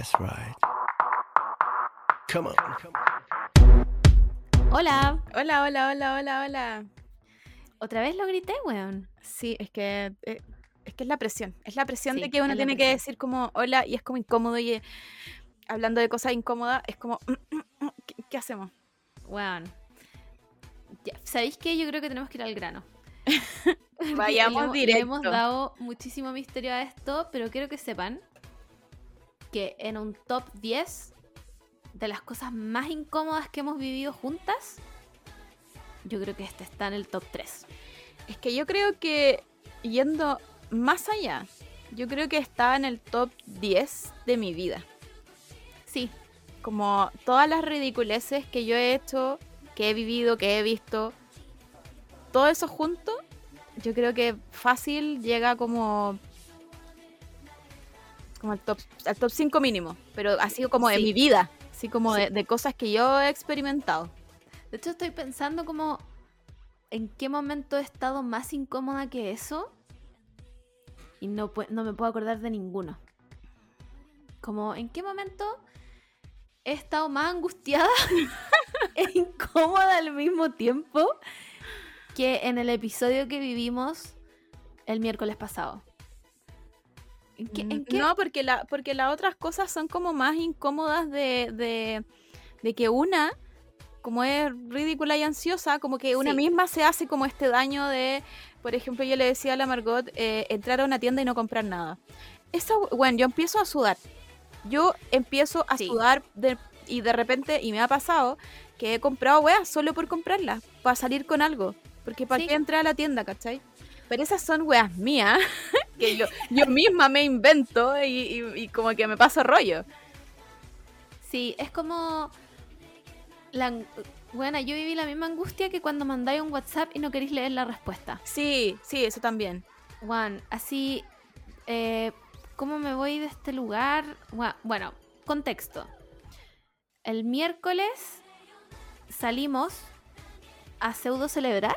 That's right. Come on. Hola. Hola, hola, hola, hola, hola. Otra vez lo grité, weón. Sí, es que eh, es que es la presión. Es la presión Sí, de que uno tiene que decir como hola y es como incómodo y eh, hablando de cosas incómodas es como ¿qué, qué hacemos? Weón. Ya, ¿Sabéis qué? Yo creo que tenemos que ir al grano. Vayamos Le hemos- le directo. hemos dado muchísimo misterio a esto, pero quiero que sepan que en un top 10 de las cosas más incómodas que hemos vivido juntas, yo creo que este está en el top 3. Es que yo creo que yendo más allá, yo creo que estaba en el top 10 de mi vida. Sí, Como todas las ridiculeces que yo he hecho, que he vivido, que he visto, todo eso junto, yo creo que fácil llega como como al top al top 5 mínimo, pero ha sido como de Sí. mi vida, así como Sí. de, de cosas que yo he experimentado. De hecho, estoy pensando como en qué momento he estado más incómoda que eso y no, no me puedo acordar de ninguno. Como en qué momento he estado más angustiada e incómoda al mismo tiempo que en el episodio que vivimos el miércoles pasado. ¿En qué? en qué? Mm, No, porque, la, porque las otras cosas son como más incómodas de, de, de que una, como es ridícula y ansiosa, como que una Sí. misma se hace como este daño de, por ejemplo, yo le decía a la Margot, eh, entrar a una tienda y no comprar nada. Esa, bueno, yo empiezo a sudar. Yo empiezo a Sí. sudar de- y de repente, y me ha pasado, que he comprado weas solo por comprarlas, para salir con algo. Porque para Sí. qué entrar a la tienda, ¿cachai? Pero esas son weas mías que yo, yo misma me invento y, y- y como que me paso rollo. Sí, es como. La, bueno, yo viví la misma angustia que cuando mandáis un WhatsApp y no queréis leer la respuesta. Sí, sí, eso también. Juan, así. eh, ¿Cómo me voy de este lugar? Bueno, contexto. El miércoles salimos a pseudo celebrar.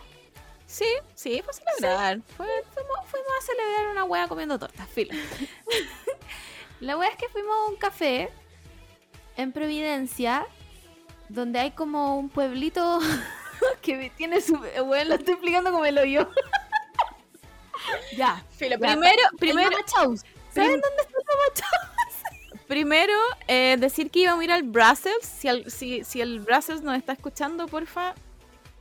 Sí, sí, fue celebrar. Fue, Fuimos, fuimos a celebrar una wea comiendo tortas, filo. la wea es que fuimos a un café en Providencia donde hay como un pueblito que tiene su. Bueno, lo estoy explicando como lo yo. ya. filo. Primero, El primero. ¿Saben prim- dónde está el Mama Chaus? primero eh, decir que íbamos a ir al Brussels. Si, al- si, si el Brussels nos está escuchando, porfa.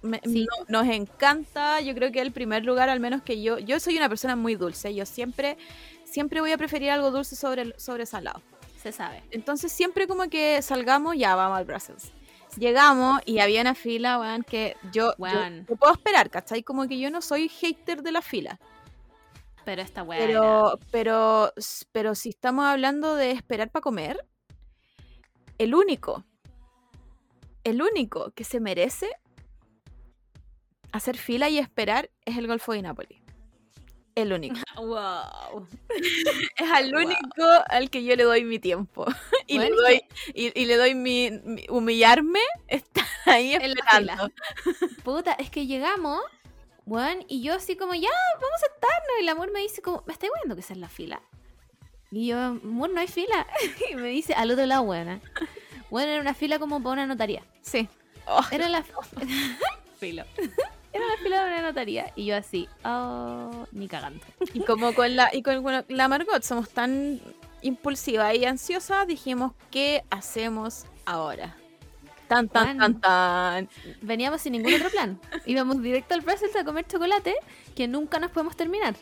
Me- Sí. no- nos encanta. Yo creo que el primer lugar, al menos que yo. Yo soy una persona muy dulce. Yo siempre, siempre voy a preferir algo dulce sobre, sobre salado. Se sabe. Entonces siempre como que salgamos, ya vamos al Brussels. Llegamos y había una fila, weón, que yo, puedo esperar, ¿cachai? Como que yo no soy hater de la fila. Pero esta era- Pero, pero, pero si estamos hablando de esperar para comer, el único, el único que se merece hacer fila y esperar es el Golfo de Nápoles. El único. Wow. Es al Wow. único al que yo le doy mi tiempo. y, Bueno, le doy, y, y le doy mi, mi- humillarme, estar ahí En esperando. Puta, es que llegamos, weón, y yo así como, ya, vamos a sentarnos. Y el amor me dice como, ¿me estáis viendo que esa es la fila? Y yo, amor, no hay fila. y me dice, al otro lado, weón. Bueno, era una fila como para una notaría. Sí. Oh, Era la fila. Era la fila de una notaría. Y yo así, oh, ni cagando. y como con la, y con, con la Margot somos tan impulsiva y ansiosa, dijimos, ¿qué hacemos ahora? Tan, tan, Juan. tan, tan. Veníamos sin ningún otro plan. Íbamos directo al Brussels a comer chocolate que nunca nos podemos terminar.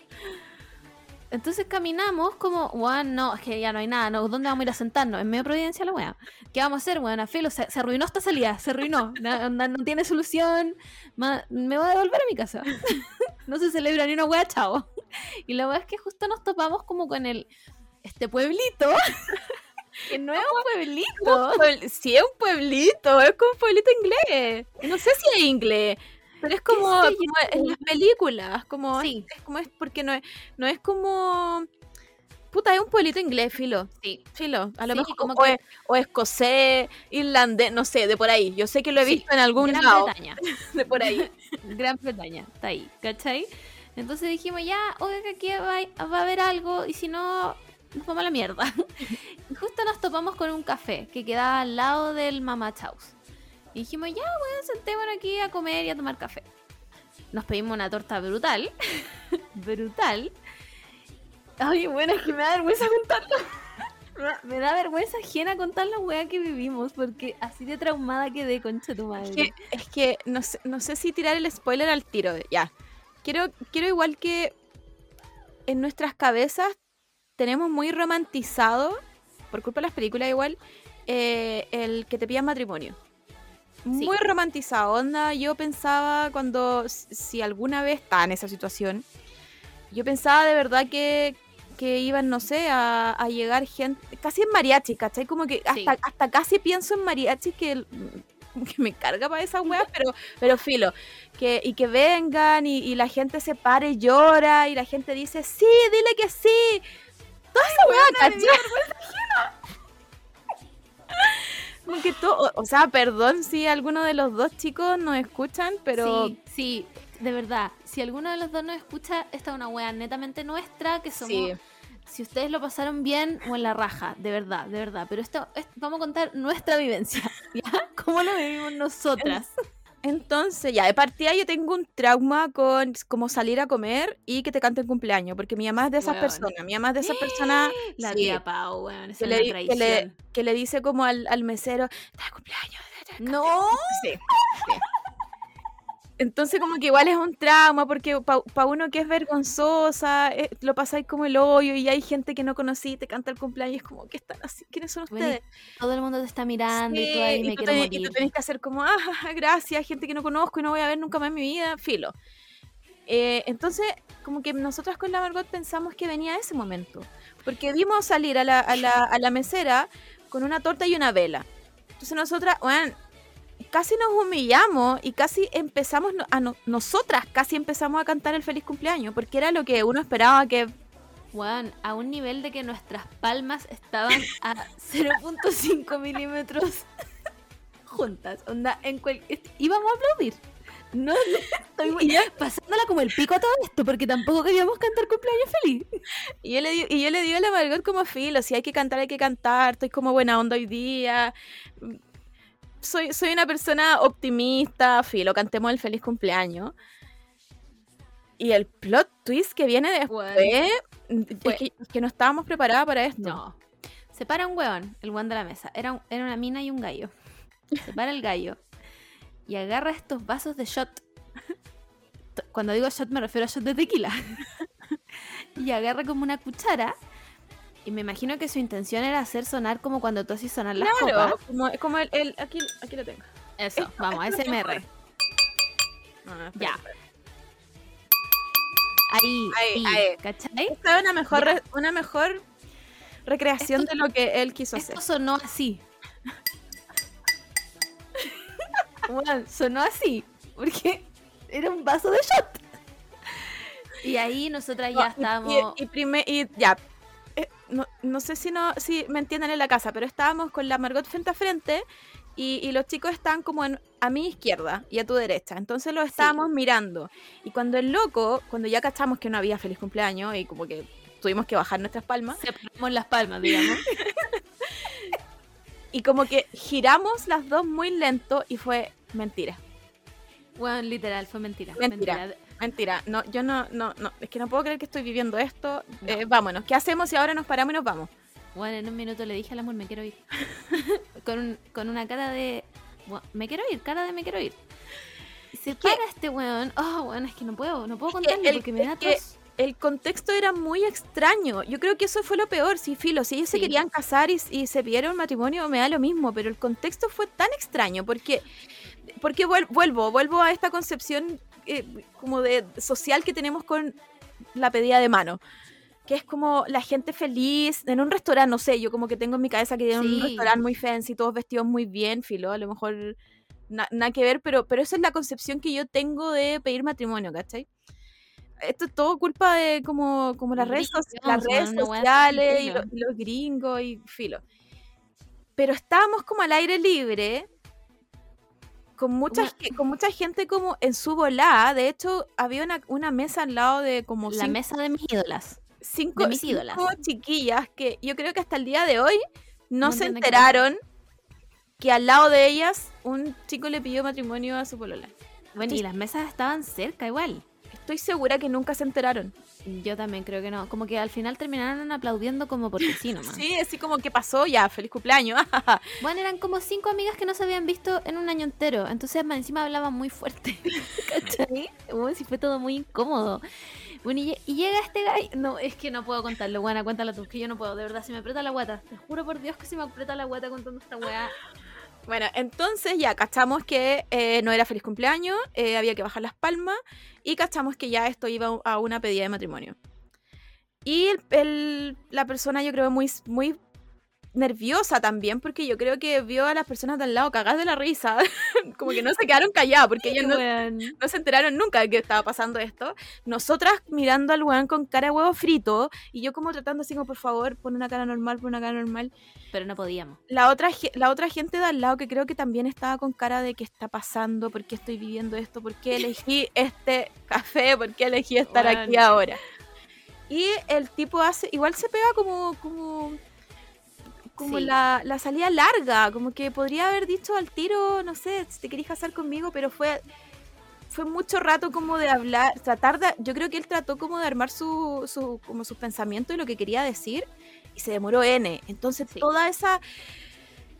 Entonces caminamos como, weón, no, es que ya no hay nada, no, ¿dónde vamos a ir a sentarnos? En medio de Providencia la weá. ¿Qué vamos a hacer, weón? A filo, se, se arruinó esta salida, se arruinó. No, no- no tiene solución. ma- me voy a devolver a mi casa. no se celebra ni una weá, chao. Y la weá es que justo nos topamos como con el, este pueblito. que no es un pueblito. Sí, es un pueblito, es como un pueblito inglés. No sé si es inglés, pero es como, en las películas, como, Sí. es como es porque no es, no es como puta, es un pueblito inglés, filo. Sí. Filo, a lo Sí, mejor como o, que- es, o escocés, irlandés, no sé, de por ahí. Yo sé que lo he Sí, visto en algún Gran lado Bretaña. de por ahí. Gran Bretaña, está ahí, ¿cachai? Entonces dijimos, ya, oiga, que aquí va, va a haber algo, y si no, nos vamos a la mierda. justo nos topamos con un café que quedaba al lado del Mama Chaus. Y dijimos, ya, weón, sentémonos aquí a comer y a tomar café. Nos pedimos una torta brutal. brutal. Ay, bueno, es que me da vergüenza contarlo. Me da vergüenza ajena contar la weá que vivimos, porque así de traumada quedé, concha tu madre. Es que, es que no, sé, no sé si tirar el spoiler al tiro. Ya. Quiero, quiero igual que en nuestras cabezas tenemos muy romantizado, por culpa de las películas igual, eh, el que te pidan matrimonio. Muy romantizado. Onda, yo pensaba cuando, si alguna vez estaba en esa situación, yo pensaba de verdad que, que iban, no sé, a, a llegar gente, casi en mariachi, ¿cachai? Como que Sí. hasta, hasta casi pienso en mariachi que, que me carga para esas weas, pero, pero filo. Que, y que vengan y, y la gente se pare y llora y la gente dice, sí, dile que sí. Toda esa wea, ¿cachai? Que todo, o sea, perdón si alguno de los dos chicos nos escuchan, pero Sí, sí, de verdad. Si alguno de los dos nos escucha, esta es una wea netamente nuestra, que somos... sí. Si ustedes lo pasaron bien o en la raja, de verdad, de verdad. Pero esto, es- vamos a contar nuestra vivencia, ¿ya? ¿Cómo lo vivimos nosotras? Entonces, ya, de partida yo tengo un trauma con como salir a comer y que te canten cumpleaños, porque mi mamá es de esas personas, mi mamá es de esas personas La sí, tía Pau, que es le, que, le, traición. que le dice como al, al mesero, cumpleaños. No, Sí, sí. Entonces como que igual es un trauma porque para uno que es vergonzosa, eh, lo pasáis como el hoyo y hay gente que no conocí, te canta el cumpleaños y es como, ¿qué están así? ¿Quiénes son Bueno, ustedes? todo el mundo te está mirando y tú ahí y me tú tenés- y tú tenés que hacer como, ah, gracias, gente que no conozco y no voy a ver nunca más en mi vida, filo. Eh, entonces, como que nosotras con la Margot pensamos que venía ese momento, porque vimos salir a la, a la, a la mesera con una torta y una vela. Entonces nosotras, bueno, casi nos humillamos y casi empezamos, no- a no- nosotras casi empezamos a cantar el feliz cumpleaños, porque era lo que uno esperaba que... Weón, a un nivel de que nuestras palmas estaban a 0.5 milímetros juntas. Onda, en cual... íbamos a aplaudir. No, estoy Y yo- pasándola como el pico a todo esto, porque tampoco queríamos cantar cumpleaños feliz. Y yo le digo, y yo le digo a la Margot como filo, si hay que cantar, hay que cantar, estoy como buena onda hoy día. Soy, soy una persona optimista, filo, cantemos el feliz cumpleaños. Y el plot twist que viene después, es que, es que no estábamos preparadas para esto. No. Se para un hueón, el hueón de la mesa. Era, un- era una mina y un gallo. Se para el gallo y agarra estos vasos de shot. Cuando digo shot me refiero a shot de tequila. y agarra como una cuchara. Y me imagino que su intención era hacer sonar como cuando tú haces sonar las Claro, copas. como, como el, el- aquí, aquí lo tengo. Eso, Esto- vamos, esto. Ah, espera, Ya. espera. Ahí, Ahí, ahí, ahí. ¿cachai? Esta es una mejor, Ya. una mejor recreación Esto- de lo que él quiso hacer. Esto sonó así. Bueno, sonó así. Porque era un vaso de shot. Y ahí nosotras ya No, estábamos. Y, y y ya. Eh, no, no sé si no si me entienden en la casa, pero estábamos con la Margot frente a frente y, y los chicos estaban como en- a mi izquierda y a tu derecha. Entonces los estábamos mirando. Y cuando el loco, cuando ya cachamos que no había feliz cumpleaños y como que tuvimos que bajar nuestras palmas, Separamos las palmas, digamos. y como que giramos las dos muy lento y fue mentira. Bueno, literal, fue mentira. Mentira. Mentira, no, yo no, no, no, es que no puedo creer que estoy viviendo esto. Eh, vámonos, ¿qué hacemos si ahora nos paramos y nos vamos? Bueno, en un minuto le dije al amor, me quiero ir. con, un- con una cara de. "Bueno, me quiero ir, cara de me quiero ir. Se que- para este weón. Oh, weón, es que no puedo, no puedo contarle el- porque me da tos. el contexto era muy extraño. Yo creo que eso fue lo peor. Sí, filo, si ellos se querían casar y, y se pidieron matrimonio, me da lo mismo. Pero el contexto fue tan extraño porque, porque vuel- vuelvo, vuelvo a esta concepción eh, como de social que tenemos con la pedida de mano. Que es como la gente feliz en un restaurante, no sé, yo como que tengo en mi cabeza que tienen un Sí. restaurante muy fancy, todos vestidos muy bien, filo, a lo mejor na- nada que ver, pero, pero esa es la concepción que yo tengo de pedir matrimonio, ¿cachai? Esto es todo culpa de como, como las redes, las redes sociales y y los gringos y filo. Pero estábamos como al aire libre, con mucha, con mucha gente como en su volada. De hecho, había una, una mesa al lado de como La cinco, mesa de mis ídolas. cinco, de mis cinco ídolas. chiquillas que yo creo que hasta el día de hoy no, No se enteraron que al lado de ellas un chico le pidió matrimonio a su polola. Bueno, y las mesas estaban cerca igual. Estoy segura que nunca se enteraron. Yo también creo que no. Como que al final terminaron aplaudiendo como porque sí nomás. Sí, así como que pasó ya, feliz cumpleaños. Bueno, eran como cinco amigas que no se habían visto en un año entero. Entonces, más encima hablaban muy fuerte. ¿Cachai? Bueno, sí fue todo muy incómodo. Bueno, y, lle- y llega este gallo. No, es que no puedo contarlo. Bueno, cuéntalo tú, que yo no puedo. De verdad, se me aprieta la guata. Te juro por Dios que se me aprieta la guata contando esta weá. Bueno, entonces ya cachamos que eh, no era feliz cumpleaños, eh, había que bajar las palmas y cachamos que ya esto iba a una pedida de matrimonio. Y el- la persona yo creo muy, muy nerviosa también porque yo creo que vio a las personas de al lado cagar de la risa, como que no se quedaron calladas porque ellos no, Weón. no se enteraron nunca de que estaba pasando esto. Nosotras mirando al weón con cara de huevo frito y yo como tratando así como por favor, pon una cara normal, pon una cara normal Pero no podíamos. la otra, la otra gente de al lado que creo que también estaba con cara de qué está pasando, por qué estoy viviendo esto, por qué elegí este café, por qué elegí estar aquí ahora. Y el tipo hace, igual se pega como, como, como Sí. la, la salida larga, como que podría haber dicho al tiro, no sé, si te querés casar conmigo, pero fue, fue mucho rato como de hablar, tratar de, yo creo que él trató como de armar su, su, como sus pensamientos y lo que quería decir, y se demoró N. Entonces Sí. toda esa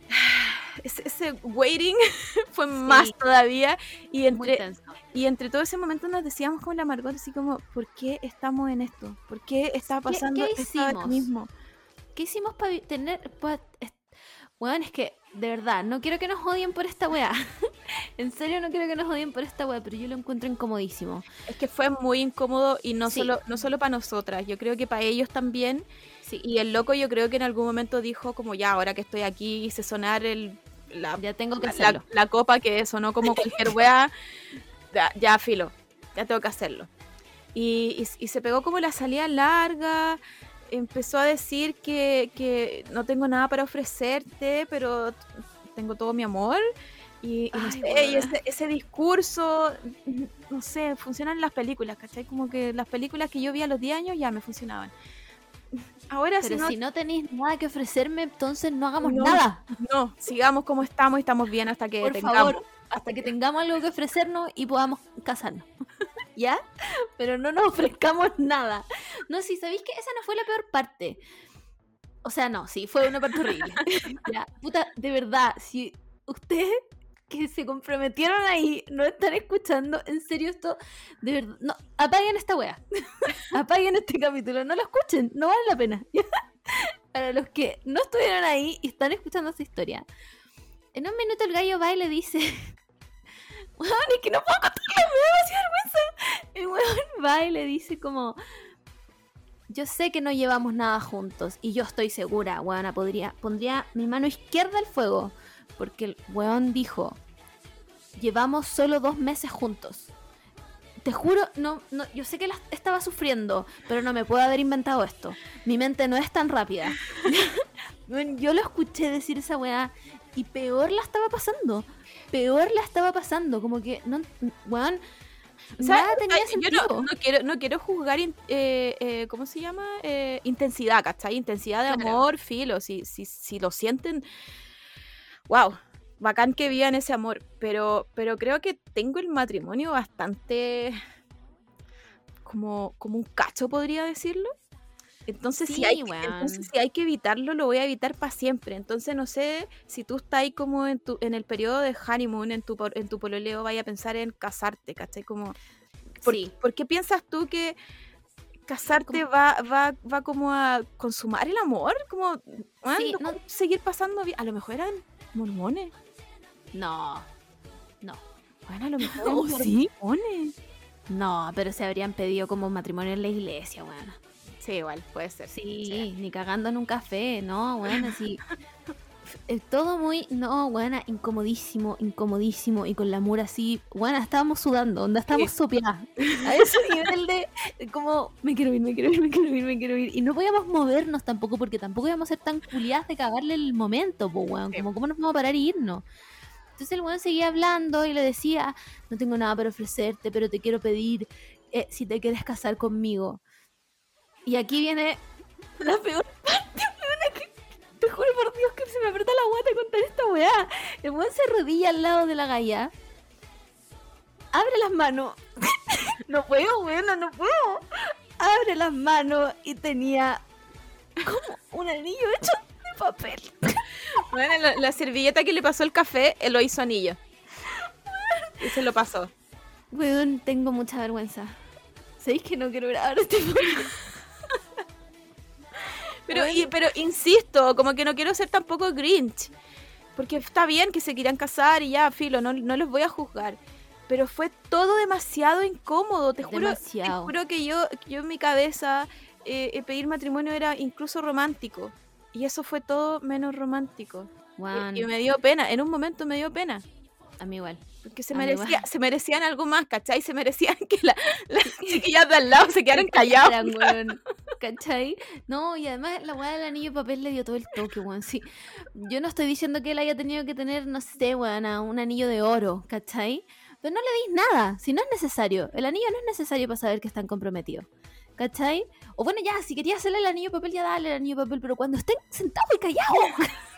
ese, ese waiting fue más todavía y entre y entre todo ese momento nos decíamos con la Margot así como ¿por qué estamos en esto? ¿por qué está ¿Qué- pasando qué esto ahora hicimos? mismo? ¿Qué hicimos para tener... pa- Weón, es que, de verdad, no quiero que nos odien por esta weá. en serio no quiero que nos odien por esta weá, pero yo lo encuentro incomodísimo. Es que fue muy incómodo y no Sí. solo no solo para nosotras, yo creo que para ellos también Sí, y el loco yo creo que en algún momento dijo como ya ahora que estoy aquí hice sonar el la, ya tengo que la, hacerlo. la copa que sonó como cualquier wea, ya, ya filo, ya tengo que hacerlo. Y, y- y se pegó como la salida larga, empezó a decir que, que no tengo nada para ofrecerte, pero tengo todo mi amor. Y, y no Ay, sé, weona. y ese, ese discurso, no sé, funcionan las películas, ¿cachai? Como que las películas que yo vi a los 10 años ya me funcionaban. Ahora Pero si no, si no tenéis nada que ofrecerme, entonces no hagamos No. nada. no, sigamos como estamos y estamos bien hasta que Por tengamos. favor, hasta que tengamos algo que ofrecernos y podamos casarnos. ¿Ya? Pero no nos ofrezcamos nada. No, si sabéis que esa no fue la peor parte. O sea, no, sí, fue una parte horrible. ya, puta, de verdad, si ustedes que se comprometieron ahí no están escuchando, en serio esto, de verdad, no, apaguen esta wea. apaguen este capítulo, no lo escuchen, no vale la pena. Para los que no estuvieron ahí y están escuchando esta historia. En un minuto el gallo va y le dice. Weón, es que no puedo contarlo, me da demasiada vergüenza. El weón va y le dice como. Yo sé que no llevamos nada juntos y yo estoy segura, weona, podría, pondría mi mano izquierda al fuego. Porque el weón dijo, llevamos solo dos meses juntos. Te juro, no, no, yo sé que la estaba sufriendo, pero no me puedo haber inventado esto. Mi mente no es tan rápida. Yo lo escuché decir esa weá y peor la estaba pasando. Peor la estaba pasando. Como que, no, weón, O sea, nada tenía ay, yo no, no quiero, no quiero juzgar, in- eh, eh, ¿cómo se llama? Eh, intensidad, ¿cachai? Intensidad de Claro. amor, filo. Si, si, si lo sienten, wow, bacán que vivan ese amor. Pero, pero creo que tengo el matrimonio bastante como, como un cacho, podría decirlo. Entonces, si Sí, hay, que- weón. entonces, si hay que evitarlo, lo voy a evitar para siempre. Entonces, no sé si tú estás ahí como en, tu, en el periodo de honeymoon, en tu, en tu pololeo, vaya a pensar en casarte, ¿cachai? Como, ¿Por, Sí. por qué piensas tú que casarte va, va, va como a consumar el amor? Como, Sí, no no- seguir pasando bien. A lo mejor eran mormones. No, Bueno, a lo mejor Oh, eran ¿sí? mormones. no, pero se habrían pedido como matrimonio en la iglesia, weón. Sí, igual, puede ser. Sí, ni cagando en un café, no, weón, así. Es todo muy, no, weona, incomodísimo, incomodísimo. Y con la mura así, weona, estábamos sudando, onda, estábamos sopeadas. A ese nivel de, de como, me quiero ir, me quiero ir, me quiero ir, me quiero ir. Y no podíamos movernos tampoco, porque tampoco íbamos a ser tan culiadas de cagarle el momento, pues, weón. Sí. Como, ¿cómo nos vamos a parar e irnos? Entonces el weón seguía hablando y le decía, no tengo nada para ofrecerte, pero te quiero pedir eh, si te quieres casar conmigo. Y aquí viene la peor parte, te juro por Dios que El weón se arrodilla al lado de la galla. Abre las manos. no puedo, weón, no puedo. Abre las manos y tenía como un anillo hecho de papel. Bueno, la, la servilleta que le pasó el café, él lo hizo anillo. Y se lo pasó. Weón, tengo mucha vergüenza. ¿Sabéis que no quiero grabar este podcast? Pero, y- pero insisto, como que no quiero ser tampoco Grinch. Porque está bien que se quieran casar y ya, filo, no, no los voy a juzgar. Pero fue todo demasiado incómodo, te juro. Demasiado. Te juro que yo, yo en mi cabeza eh, eh, pedir matrimonio era incluso romántico. Y eso fue todo menos romántico. Y- Y, me dio pena, en un momento me dio pena. a mí igual. Porque se, merecía, igual. se merecían algo más, ¿cachai? Se merecían que la- las chiquillas de al lado se quedaran calladas. ¿Cachai? No, y además la weá del anillo de papel le dio todo el toque, weón. Sí. Yo no estoy diciendo que él haya tenido que tener, no sé, weón, un anillo de oro, ¿cachai? Pero no le deis nada, si no es necesario. El anillo no es necesario para saber que están comprometidos. ¿Cachai? O bueno, ya, si querías hacerle el anillo de papel, ya dale el anillo de papel, pero cuando estén sentados y callados.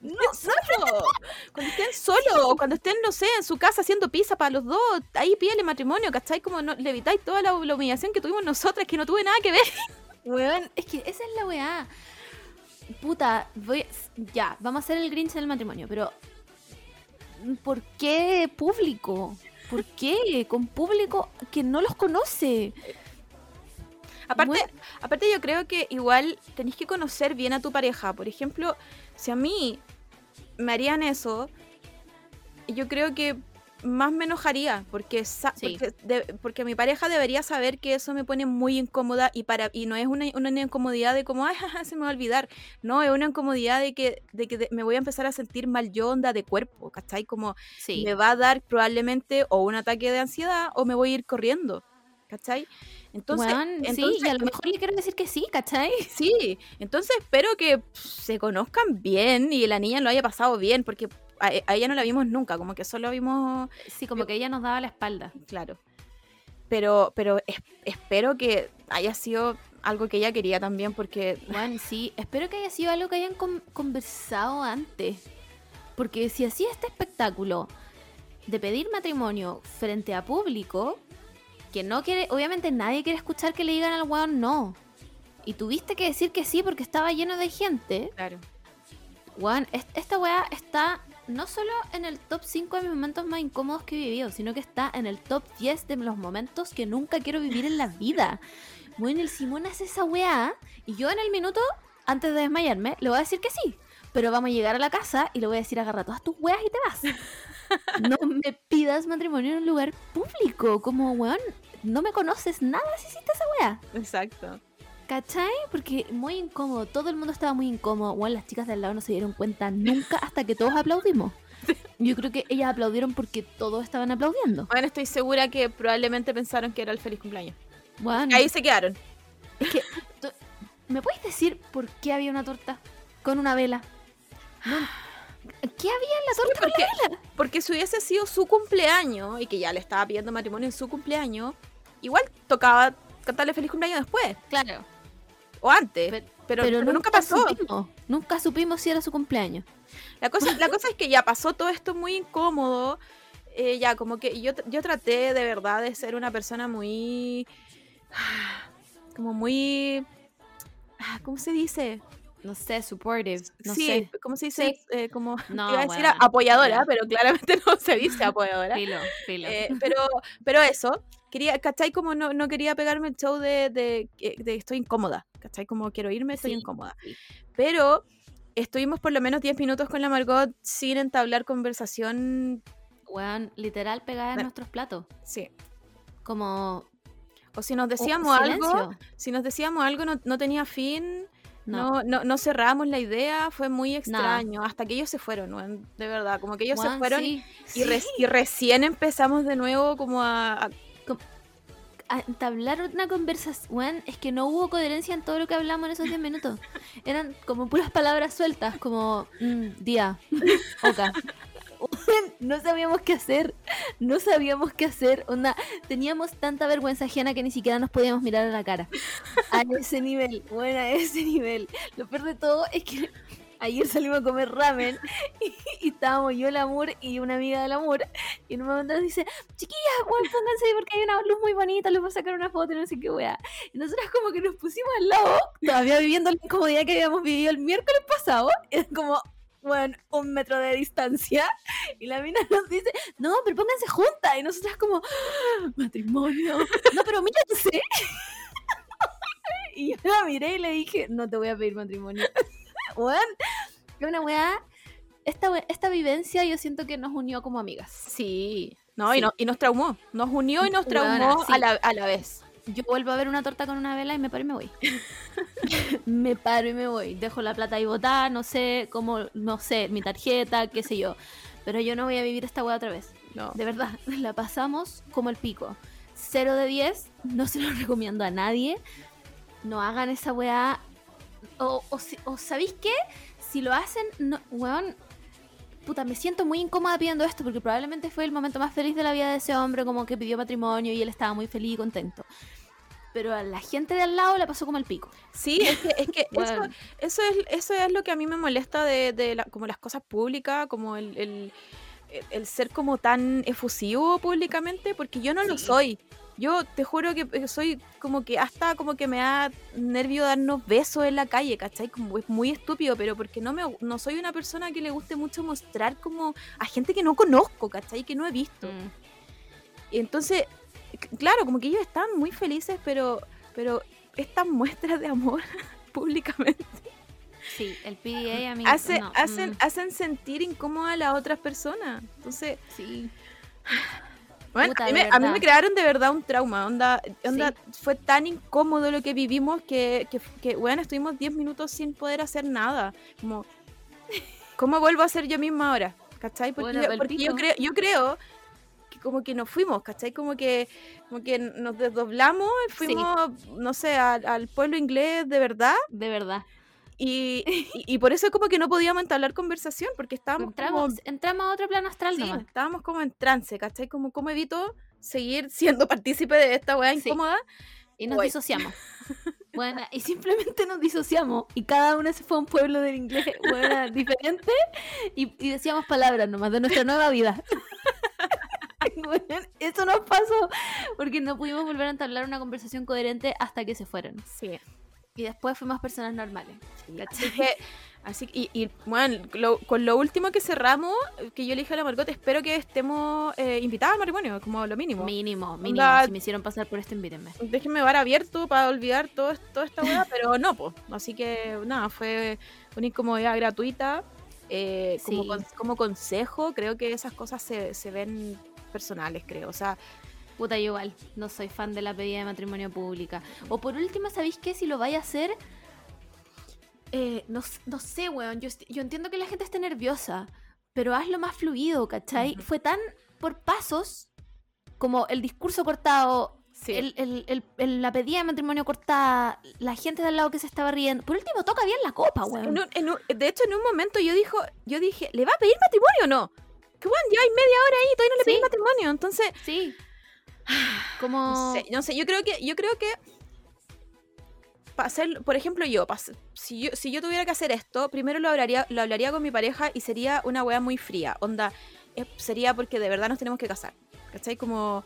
No, solo. Cuando estén solos, o cuando estén, no sé, en su casa haciendo pizza para los dos, ahí pídele matrimonio, ¿cachai? Como no, le evitáis toda la, la humillación que tuvimos nosotras, que no tuve nada que ver. Weón, es que esa es la weá. Puta, voy ya, vamos a hacer el Grinch en el matrimonio, pero ¿por qué público? ¿Por qué? Con público que no los conoce. Aparte, Bueno. aparte yo creo que igual tenéis que conocer bien a tu pareja. Por ejemplo, si a mí me harían eso, yo creo que más me enojaría porque, Sí. porque, de- porque mi pareja debería saber que eso me pone muy incómoda y para y no es una, una incomodidad de como, ay, jaja, se me va a olvidar. No, es una incomodidad de que, de que de- me voy a empezar a sentir mal yo onda de cuerpo, ¿cachai? Como Sí. me va a dar probablemente o un ataque de ansiedad o me voy a ir corriendo, ¿cachai? Entonces, Weón, sí, entonces y a lo mejor le quiero decir que sí, ¿cachai? Sí, entonces espero que pff, se conozcan bien y la niña lo haya pasado bien, porque a, a ella no la vimos nunca, como que solo vimos, Sí, como que ella nos daba la espalda. claro. Pero, pero es- espero que haya sido algo que ella quería también, porque Bueno, sí, espero que haya sido algo que hayan con- conversado antes. Porque si así este espectáculo de pedir matrimonio frente a público, que no quiere, obviamente nadie quiere escuchar que le digan al weón no. Y tuviste que decir que sí porque estaba lleno de gente. claro. Weón, es- esta weá está no solo en el top 5 de mis momentos más incómodos que he vivido, sino que está en el top 10 de los momentos que nunca quiero vivir en la vida. Bueno, el Simón hace esa weá y yo en el minuto, antes de desmayarme, le voy a decir que sí. Pero vamos a llegar a la casa y le voy a decir agarra todas tus weas y te vas. No me pidas matrimonio en un lugar público. Como, weón, no me conoces nada si hiciste esa weá. Exacto. ¿Cachai? Porque muy incómodo, todo el mundo estaba muy incómodo. Bueno, las chicas de al lado no se dieron cuenta nunca hasta que todos aplaudimos. Yo creo que ellas aplaudieron porque todos estaban aplaudiendo. Bueno, estoy segura que probablemente pensaron que era el feliz cumpleaños. Bueno, Ahí se quedaron. ¿me puedes decir por qué había una torta con una vela? No, ¿Qué había en la torta con porque- la vela? Porque si hubiese sido su cumpleaños y que ya le estaba pidiendo matrimonio en su cumpleaños, igual tocaba cantarle feliz cumpleaños después Claro, o antes. Pe- pero, pero nunca pasó. Supimos, nunca supimos si era su cumpleaños. La cosa, la cosa es que ya pasó todo esto muy incómodo. eh, ya, como que yo, yo traté de verdad de ser una persona muy. Como muy. ¿Cómo se dice? No sé, supportive. No sí, sé. ¿cómo se dice? Eh, como, No, iba a decir apoyadora, ya. pero claramente no se dice apoyadora. Filo, filo. Eh, pero, pero eso, quería, ¿cachai? Como no, no quería pegarme el show de, de, de estoy incómoda, ¿cachai? Como quiero irme, estoy Sí, incómoda. sí. Pero estuvimos por lo menos 10 minutos con la Margot sin entablar conversación. Weón, literal pegada en nuestros platos. Sí. Como O si nos decíamos algo, si nos decíamos algo no, no tenía fin, No. no, no, no cerramos la idea, fue muy extraño, hasta que ellos se fueron, weón, de verdad, como que ellos se Weón, fueron sí, y, re- y recién empezamos de nuevo como a... a- entablar una conversación. Weón, es que no hubo coherencia en todo lo que hablamos en esos 10 minutos. Eran como puras palabras sueltas, como mm, día, oca. No sabíamos qué hacer, no sabíamos qué hacer. Onda, teníamos tanta vergüenza ajena que ni siquiera nos podíamos mirar a la cara. A ese nivel, bueno, a ese nivel. Lo peor de todo es que ayer salimos a comer ramen y, estábamos yo, el amor y una amiga del amor. Y en un momento nos dice, chiquillas, bueno, pónganse porque hay una luz muy bonita, les voy a sacar una foto y no sé qué weá. Y nosotras como que nos pusimos al lado, todavía viviendo la incomodidad que habíamos vivido el miércoles pasado. Era como, bueno, un metro de distancia. Y la mina nos dice, no, pero pónganse juntas. Y nosotras como, "Ah, matrimonio. No, pero mírense. Y yo la miré y le dije, no te voy a pedir matrimonio. Weón, una weá. Esta, esta vivencia yo siento que nos unió como amigas. Sí. No, Sí. Y, no, y nos traumó. Nos unió y nos traumó sí. a, la, a la vez. Yo vuelvo a ver una torta con una vela y me paro y me voy. me paro y me voy. Dejo la plata ahí botada, no sé cómo, no sé, mi tarjeta, qué sé yo. Pero yo no voy a vivir esta weá otra vez. No. De verdad, la pasamos como el pico. 0 de 10, no se lo recomiendo a nadie. No hagan esa weá. O, o, o ¿sabéis qué? Si lo hacen, no, weón, puta, me siento muy incómoda pidiendo esto porque probablemente fue el momento más feliz de la vida de ese hombre, como que pidió matrimonio y él estaba muy feliz y contento. Pero a la gente de al lado le pasó como el pico. Sí, es que, es que eso, Bueno. eso, es, eso es lo que a mí me molesta de, de la- como las cosas públicas, como el, el- el- el ser como tan efusivo públicamente, porque yo no lo Sí. soy. Yo te juro que eh, soy como que hasta como que me da nervio darnos besos en la calle, ¿cachai? Como es muy estúpido, pero porque no me no soy una persona que le guste mucho mostrar como a gente que no conozco, ¿cachai? Que no he visto. Y entonces, claro, como que ellos están muy felices, pero, pero estas muestras de amor públicamente Sí, el PDA a mí hace- no, hacen, mm, hacen sentir incómoda a las otras personas. Entonces, sí. Bueno, Puta, a, mí me, a mí me crearon de verdad un trauma. Onda, onda fue tan incómodo lo que vivimos que, que, que, bueno, estuvimos 10 minutos sin poder hacer nada. Como, ¿cómo vuelvo a ser yo misma ahora? ¿Cachai? Porque, Bueno, yo, porque yo, creo, yo creo que como que nos fuimos, ¿cachai? Como que, como que nos desdoblamos, y fuimos, no sé, al, al pueblo inglés de verdad. De verdad. Y, y, y por eso como que no podíamos entablar conversación, porque estábamos Entramos, como... entramos a otro plano astral Sí, nomás. estábamos como en trance, ¿cachai? Como, ¿cómo evito seguir siendo partícipe de esta weá Sí. incómoda? Y nos Voy. disociamos. Bueno, y simplemente nos disociamos. Y cada una se fue a un pueblo del inglés diferente. Y, y decíamos palabras nomás de nuestra nueva vida. Bueno, eso nos pasó porque no pudimos volver a entablar una conversación coherente hasta que se fueron. Sí. Y después fuimos personas normales. Así que, así que- y, y, bueno, lo- con lo último que cerramos, que yo le dije a la Margot, espero que estemos eh, invitadas al matrimonio, como lo mínimo. Mínimo, mínimo. Onda- Si me hicieron pasar por esto, invítenme. Déjenme bar abierto para olvidar todo, toda esta weá, pero no, pues. Así que, nada, fue una incomodidad gratuita. Eh, como, Sí. con- como consejo, creo que esas cosas se, se ven personales, creo. O sea, Puta, yo igual. No soy fan de la pedida de matrimonio pública. O por último, ¿sabéis qué? Si lo vais a hacer. eh, no, no sé, weón. Yo, yo entiendo que la gente esté nerviosa. Pero hazlo más fluido, ¿cachai? Fue tan por pasos. Como el discurso cortado. sí. El, el- el- el- la pedida de matrimonio cortada. La gente de al lado que se estaba riendo. Por último, toca bien la copa, weón. En un- en un- de hecho, en un momento yo dijo, yo dije, ¿le va a pedir matrimonio o no? Que ya hay media hora ahí, todavía no le Sí. pedí matrimonio. Entonces, Sí. Como. no sé, no sé, yo creo que, yo creo que para hacer, por ejemplo, yo, si yo, si yo tuviera que hacer esto, primero lo hablaría, lo hablaría con mi pareja y sería una weá muy fría. Onda, eh, sería porque de verdad nos tenemos que casar. ¿Cachai? Como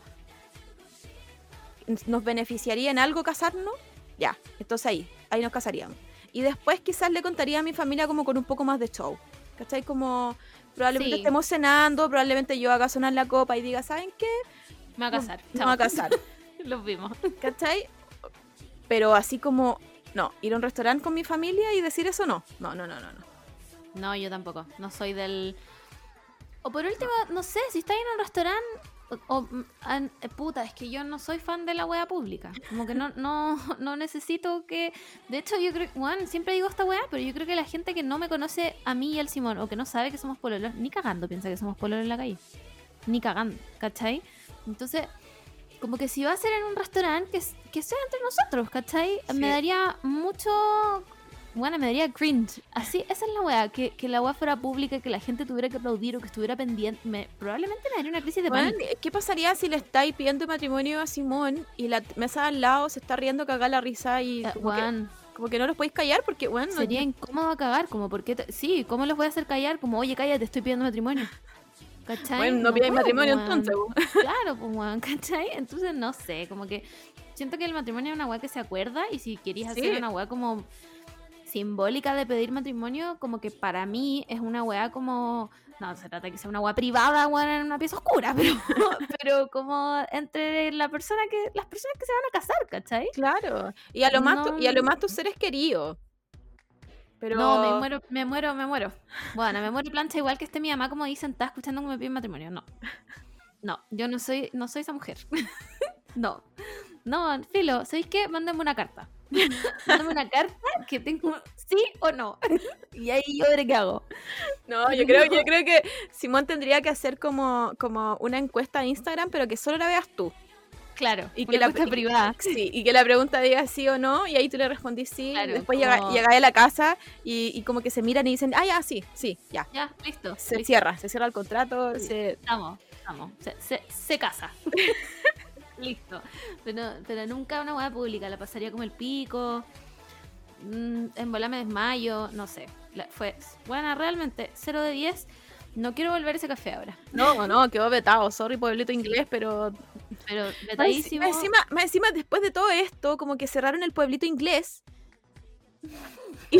nos beneficiaría en algo casarnos, ya, entonces ahí, ahí nos casaríamos. Y después quizás le contaría a mi familia como con un poco más de show. ¿Cachai? Como probablemente Sí. estemos cenando, probablemente yo haga sonar la copa y diga, ¿saben qué? Me va a casar. Me voy a casar. Los vimos. ¿Cachai? Pero así como, no, ir a un restaurante con mi familia y decir eso no. No, no, no, no. no. No, yo tampoco. No soy del. O por último, no sé, si estáis en un restaurante. O, o, an- eh, puta, es que yo no soy fan de la wea pública. Como que no, no, no necesito que. De hecho, yo creo. Bueno, siempre digo esta wea, pero yo creo que la gente que no me conoce a mí y al Simón, o que no sabe que somos pololos, ni cagando piensa que somos pololos en la calle. Ni cagando, ¿cachai? Entonces, como que si va a ser en un restaurante, que, sea entre nosotros, ¿cachai? Sí. Me daría mucho. Bueno, me daría cringe. Así, esa es la weá, que, que la weá fuera pública, que la gente tuviera que aplaudir o que estuviera pendiente. Me, probablemente me daría una crisis de Bueno, pánico. ¿Qué pasaría si le estáis pidiendo matrimonio a Simón y la mesa al lado se está riendo cagar la risa y Eh, como, que, como no los podéis callar porque, bueno, no- Sería incómodo cagar, como, ¿por qué? te- Sí, ¿cómo los voy a hacer callar? Como, oye, cállate, estoy pidiendo matrimonio. ¿Cachai? bueno, no pidáis puedo, matrimonio weón. entonces. Claro, pues, weón, ¿cachai? Entonces, no sé, como que siento que el matrimonio es una weá que se acuerda y si querías Sí. hacer una weá como simbólica de pedir matrimonio, como que para mí es una weá como... No, se trata de que sea una weá privada, weón, en una pieza oscura, pero, pero como entre la persona que, las personas que se van a casar, ¿cachai? Claro. Y a lo más, tu- y a lo No. más tus seres queridos. Pero... No, me muero, me muero, me muero. Bueno, me muero plancha igual que esté mi mamá como dicen, está escuchando que me piden matrimonio. No. No, yo no soy, no soy esa mujer. no. No, filo, ¿sabéis qué? Mándame una carta. Mándame una carta que tengo sí o no. y ahí yo veré qué hago. No, yo creo, yo creo que Simón tendría que hacer como, como una encuesta en Instagram, pero que solo la veas tú. Claro, Y que la- privada. Sí, y que la pregunta diga sí o no, y ahí tú le respondís sí. Claro, después como- llega, llegáis a la casa y, y como que se miran y dicen, ah, ya, sí, sí, ya. Ya, listo. Se listo. cierra, se cierra el contrato, Sí. se... Estamos, estamos. Se, se, se casa. Listo. Pero, pero nunca una hueá pública. La pasaría como el pico. Mm, en bola me desmayo. No sé. La- fue. Bueno, realmente, 0 de 10. No quiero volver ese café ahora. No, no, quedó vetado, sorry pueblito inglés, pero... Pero vetadísimo. más encima, más encima, después de todo esto, como que cerraron el pueblito inglés.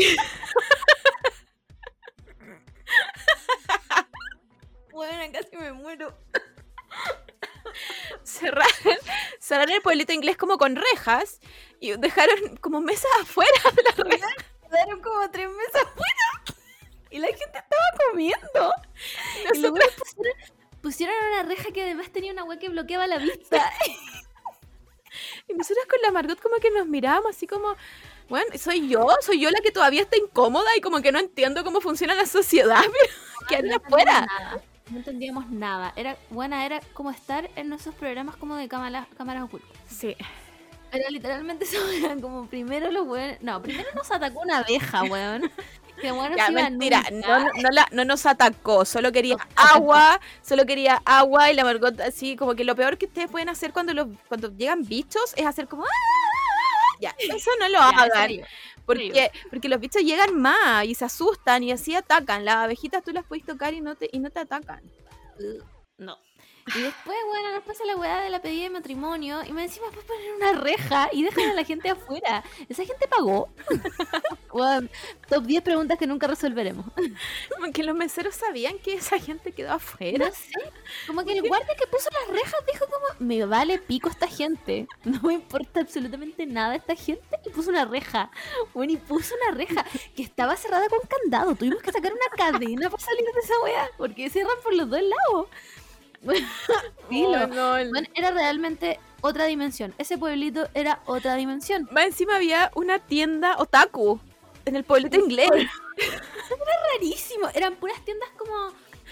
Bueno, casi me muero. cerraron, cerraron el pueblito inglés como con rejas y dejaron como mesas afuera de las rejas. Quedaron como tres meses afuera. Y la gente estaba comiendo. Y Nosotros- luego pusieron, pusieron una reja que además tenía una hueá que bloqueaba la vista. Y nosotros con la Margot como que nos mirábamos así como, bueno, soy yo, soy yo la que todavía está incómoda y como que no entiendo cómo funciona la sociedad, pero que no anda afuera. entendíamos nada. No entendíamos nada. Era buena, era como estar en esos programas como de cámaras, cámaras ocultas. Sí. Era literalmente eso, eran como primero los weones. No, primero nos atacó una abeja, weón. Bueno, Ya, iba mentira, no, no, la- no nos atacó, solo quería agua, solo quería agua y la Margot así, como que lo peor que ustedes pueden hacer cuando los, cuando llegan bichos es hacer como... "Ah". Ya, eso no lo Ya, hagan, porque, porque los bichos llegan más y se asustan y así atacan. Las abejitas tú las puedes tocar y no te, y no te atacan. No. Y después, bueno, nos pasa la weá de la pedida de matrimonio y me encima después poner una reja y dejan a la gente afuera. ¿Esa gente pagó? Top 10 preguntas que nunca resolveremos. Como que los meseros sabían que esa gente quedó afuera. No sé. Como que el guardia que puso las rejas dijo como, me vale pico esta gente. No me importa absolutamente nada esta gente. Y puso una reja. Bueno, y puso una reja que estaba cerrada con candado. Tuvimos que sacar una cadena para salir de esa weá. Porque cierran por los dos lados. Oh, no, Bueno, era realmente otra dimensión. Ese pueblito era otra dimensión. Más encima había una tienda otaku en el pueblito inglés. Rarísimo. Eran puras tiendas como,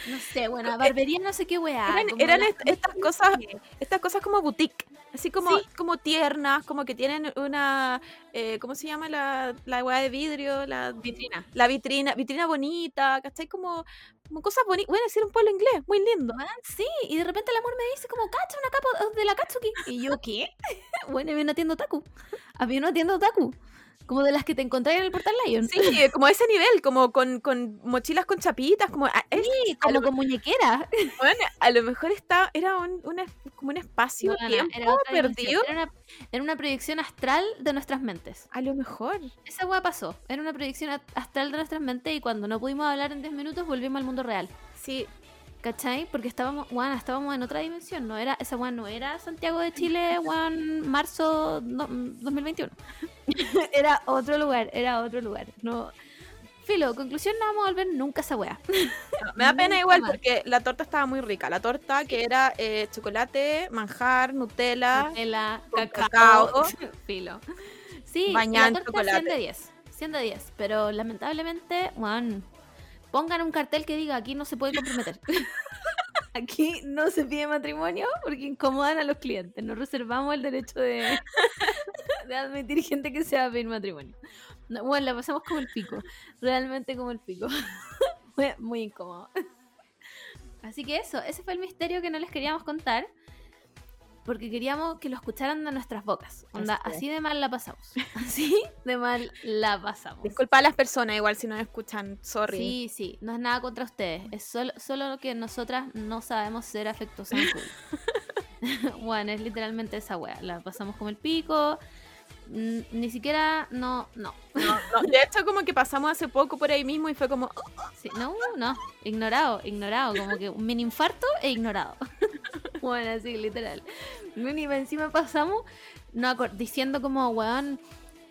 no sé, bueno, barbería no sé qué weá. Eran, eran est- estas cosas, estas cosas como boutique, así como, Sí. como tiernas, como que tienen una, eh, ¿cómo se llama la, la weá de vidrio? La, Vitrina. la vitrina, vitrina bonita, ¿cachai? Como, como cosas bonitas. Bueno, decir un pueblo inglés, muy lindo. Weón, sí, y de repente el amor me dice como, cacha, una capa de la Katsuki. Y yo, ¿qué? bueno, había una tienda otaku. Había una tienda otaku. Como de las que te encontré en el Portal Lion. Sí, como a ese nivel, como con, con mochilas con chapitas, como, a, es- Sí, a lo, como con muñequera. bueno, a lo mejor está, era un, una- como un espacio Weona, tiempo era perdido. Era una, era una proyección astral de nuestras mentes. A lo mejor. Esa weá pasó. Era una proyección astral de nuestras mentes y cuando no pudimos hablar en 10 minutos volvimos al mundo real. Sí, ¿Cachai? Porque estábamos, weón, estábamos en otra dimensión. No era, esa weón no era Santiago de Chile, weón, marzo no- 2021. era otro lugar, era otro lugar. No. Filo, conclusión, no vamos a volver nunca a esa weá. No, me da pena igual más. porque la torta estaba muy rica. La torta que era eh, chocolate, manjar, Nutella, cacao. cacao. Filo. Sí, la torta chocolate. 100 de 10. 100 de 10. Pero lamentablemente, weón, pongan un cartel que diga aquí no se puede comprometer. Aquí no se pide matrimonio porque incomodan a los clientes. Nos reservamos el derecho de, admitir gente que se va a pedir matrimonio. No, bueno, la pasamos como el pico. Realmente como el pico. Fue muy incómodo. Así que eso, ese fue el misterio que no les queríamos contar. Porque queríamos que lo escucharan de nuestras bocas. Onda, Así de mal la pasamos. Así de mal la pasamos. Disculpa a las personas igual si no escuchan, sorry. Sí, sí, no es nada contra ustedes. Es solo, solo que nosotras no sabemos ser afectuosas en público. bueno, es literalmente esa wea. La pasamos como el pico. Ni siquiera, no, no. No, no, De hecho, como que pasamos hace poco por ahí mismo y fue como, "Oh, Sí, no, no. Ignorado, ignorado. Como que un mini infarto e ignorado. bueno, así, literal. Ni encima pasamos no, diciendo como, weón,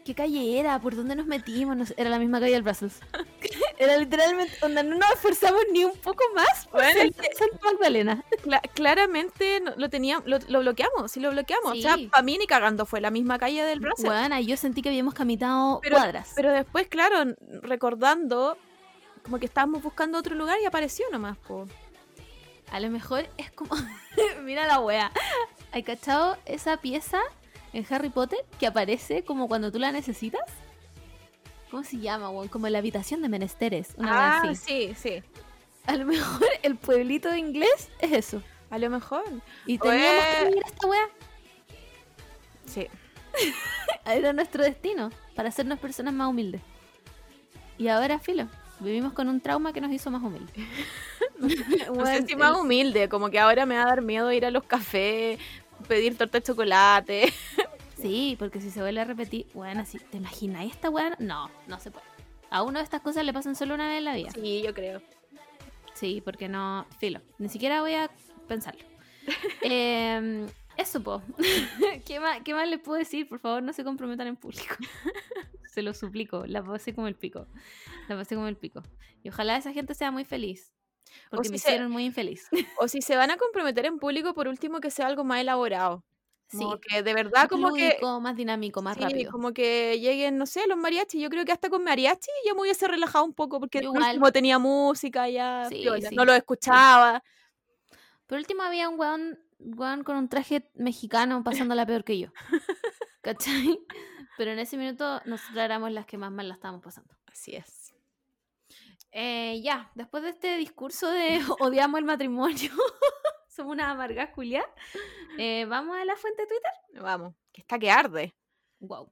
¿qué calle era? ¿Por dónde nos metimos? No sé, era la misma calle del Brussels. era literalmente, donde no nos esforzamos ni un poco más por Bueno, ser es que- Santa Magdalena. cla- claramente lo teníamos, lo, lo bloqueamos, sí lo bloqueamos. O sea, Sí. para mí ni cagando fue la misma calle del Brasil. Weón, yo sentí que habíamos caminado Pero- cuadras. Pero después, claro, recordando, como que estábamos buscando otro lugar y apareció nomás, po. A lo mejor es como. Mira la wea. ¿Hay cachado esa pieza en Harry Potter que aparece como cuando tú la necesitas? ¿Cómo se llama, weón? Como la habitación de menesteres. Una ah, sí, sí. A lo mejor el pueblito inglés es eso. A lo mejor. Y teníamos que Oe. vivir esta wea. Sí. Era nuestro destino. Para hacernos personas más humildes. Y ahora, filo. Vivimos con un trauma que nos hizo más humildes. No sé si más humilde, como que ahora me va a dar miedo ir a los cafés, pedir torta de chocolate. Sí, porque si se vuelve a repetir, bueno, así, ¿te imagináis esta weá? No, no se puede. A uno de estas cosas le pasan solo una vez en la vida. Sí, yo creo. Sí, porque no, filo, ni siquiera voy a pensarlo. Em, eso, po. ¿Qué más, ¿Qué más les puedo decir? Por favor, no se comprometan en público. se lo suplico, la pasé como el pico. La pasé como el pico. Y ojalá esa gente sea muy feliz. Porque si me se- hicieron muy infeliz. O si se van a comprometer en público, por último que sea algo más elaborado. Sí, Como que de verdad, más como que lúdico, más dinámico, más Sí, rápido. como que lleguen, no sé, los mariachis. Yo creo que hasta con mariachi ya me hubiese relajado un poco porque Yo último tenía música ya, Sí, piola, sí. no lo escuchaba. Por último había un weón, weón con un traje mexicano pasándola peor que yo. ¿Cachai? Pero en ese minuto nosotros éramos las que más mal la estábamos pasando. Así es. Eh, ya, después de este discurso de odiamos el matrimonio, somos una amargas Julia, eh, vamos a la fuente de Twitter. Vamos, que está que arde. Wow.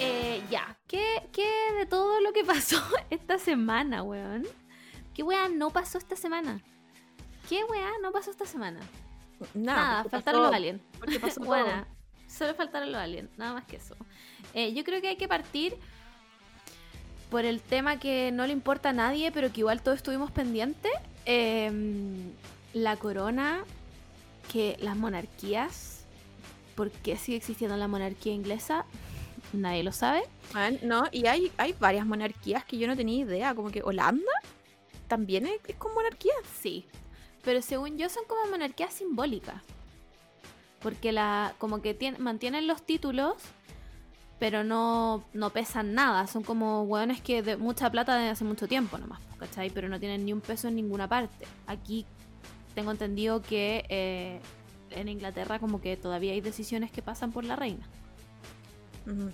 Eh, ya, ¿Qué, ¿qué de todo lo que pasó esta semana, weón? ¿Qué weá no pasó esta semana? ¿Qué weá no pasó esta semana? Nada, Nada, faltaron pasó- los aliens. Porque pasó. Buena, solo faltaron los aliens, nada más que eso. Eh, yo creo que hay que partir por el tema que no le importa a nadie, pero que igual todos estuvimos pendientes. Em, la corona, que las monarquías, ¿por qué sigue existiendo la monarquía inglesa? Nadie lo sabe. Man, no, y hay, hay varias monarquías que yo no tenía idea. Como que Holanda también es, es con monarquía. Sí, pero según yo son como monarquías simbólicas. Porque la, como que tien- mantienen los títulos, pero no, no pesan nada. Son como hueones que de mucha plata desde hace mucho tiempo nomás, ¿cachai? Pero no tienen ni un peso en ninguna parte. Aquí tengo entendido que eh, en Inglaterra como que todavía hay decisiones que pasan por la reina.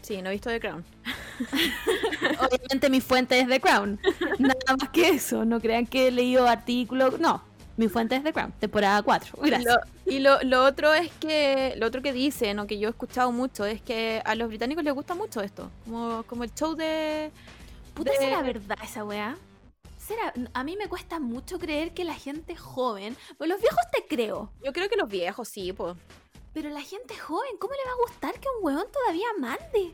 Sí, no he visto The Crown. Obviamente mi fuente es The Crown. Nada más que eso. No crean que he leído artículos. No, mi fuente es The Crown, temporada 4. Y, Gracias. lo, y lo, lo otro es que, lo otro que dicen, o que yo he escuchado mucho, es que a los británicos les gusta mucho esto. Como, como el show de... Puta, de- ¿será verdad esa weá? ¿Será? A mí me cuesta mucho creer que la gente joven. Pues los viejos te creo. Yo creo que los viejos, sí, pues. Pero la gente joven, ¿cómo le va a gustar que un weón todavía mande?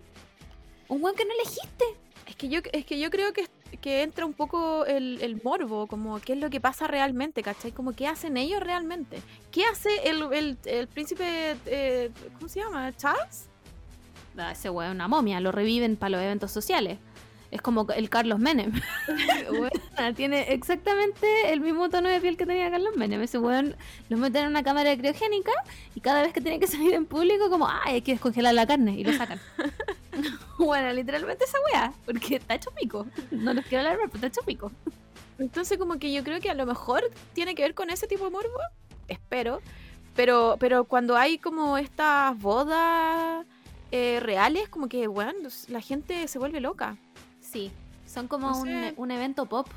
Un weón que no elegiste. Es que yo, es que yo creo que, que entra un poco el, el morbo, como qué es lo que pasa realmente, ¿cachai? Como qué hacen ellos realmente. ¿Qué hace el, el, el príncipe, eh, ¿cómo se llama? ¿Charles? Ah, ese weón es una momia, lo reviven para los eventos sociales. Es como el Carlos Menem. Weona, tiene exactamente el mismo tono de piel que tenía Carlos Menem. Ese weón lo meten en una cámara criogénica y cada vez que tiene que salir en público, como, ay, hay que descongelar la carne y lo sacan. bueno, literalmente esa weá, porque está hecho pico. No los quiero hablar, pero está hecho pico. Entonces como que yo creo que a lo mejor tiene que ver con ese tipo de morbo, espero. Pero, pero cuando hay como estas bodas eh, reales, como que, bueno, la gente se vuelve loca. Sí, son como No un, sé. un evento pop.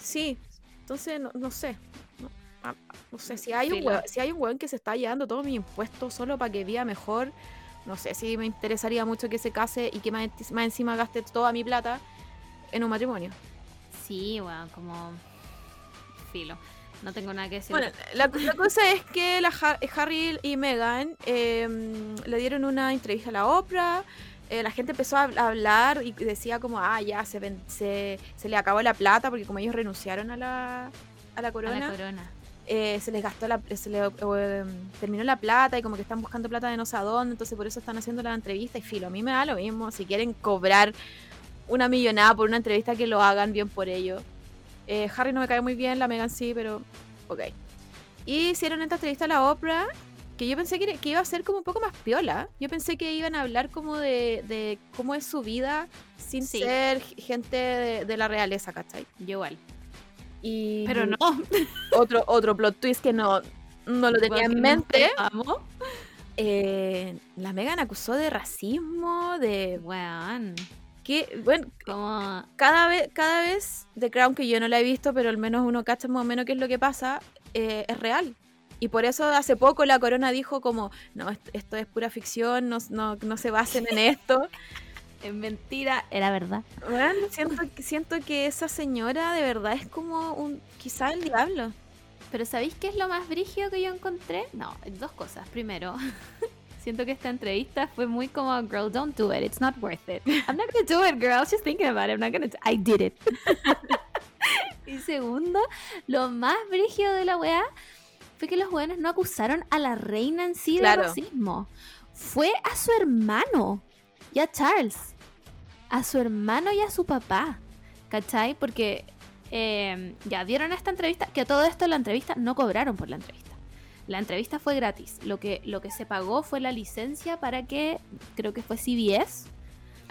Sí, entonces no, no sé. No, ah, no sé, si hay, un weón, si hay un weón que se está llevando todos mis impuestos solo para que viva mejor, no sé si me interesaría mucho que se case y que más, encima gaste toda mi plata en un matrimonio. Sí, bueno, como filo. No tengo nada que decir. Bueno, la, la cosa es que la Ha- Harry y Meghan eh, le dieron una entrevista a la Oprah. Eh, la gente empezó a hab- a hablar y decía como, ah, ya, se, ven- se, se le acabó la plata porque como ellos renunciaron a la, a la A corona, la corona. eh, se les gastó la, se le eh, terminó la plata y como que están buscando plata de no sé a dónde, entonces por eso están haciendo la entrevista y filo, a mí me da lo mismo, si quieren cobrar una millonada por una entrevista que lo hagan bien por ello. Eh, Harry no me cae muy bien, la Megan sí, pero ok. Y hicieron esta entrevista a la Oprah que yo pensé que, iba a ser como un poco más piola. Yo pensé que iban a hablar como de, de cómo es su vida sin Sí. ser gente de, de la realeza, ¿cachai? Yo igual. Y Pero no. otro, otro plot twist que no, no lo tenía en mente. Vamos. Eh, la Megan acusó de racismo, de Weón. que, bueno, cada vez, cada vez The Crown que yo no la he visto, pero al menos uno cacha más o menos qué es lo que pasa, eh, es real. Y por eso hace poco la corona dijo como, no, est- esto es pura ficción, no, no, no se basen en esto. Es mentira. Era verdad. Bueno, siento, siento que esa señora de verdad es como un, quizá el diablo. Pero ¿sabéis qué es lo más brígido que yo encontré? No, dos cosas. Primero, siento que esta entrevista fue muy como, girl, don't do it. It's not worth it. I'm not gonna do it, girl. I was just thinking about it. I'm not gonna. I did it. y segundo, lo más brígido de la weá fue que los weones no acusaron a la reina en sí de racismo. Fue a su hermano y a Charles. A su hermano y a su papá. ¿Cachai? Porque eh, ya dieron esta entrevista, que a todo esto la entrevista no cobraron por la entrevista. La entrevista fue gratis. Lo que, lo que se pagó fue la licencia para que, creo que fue CBS,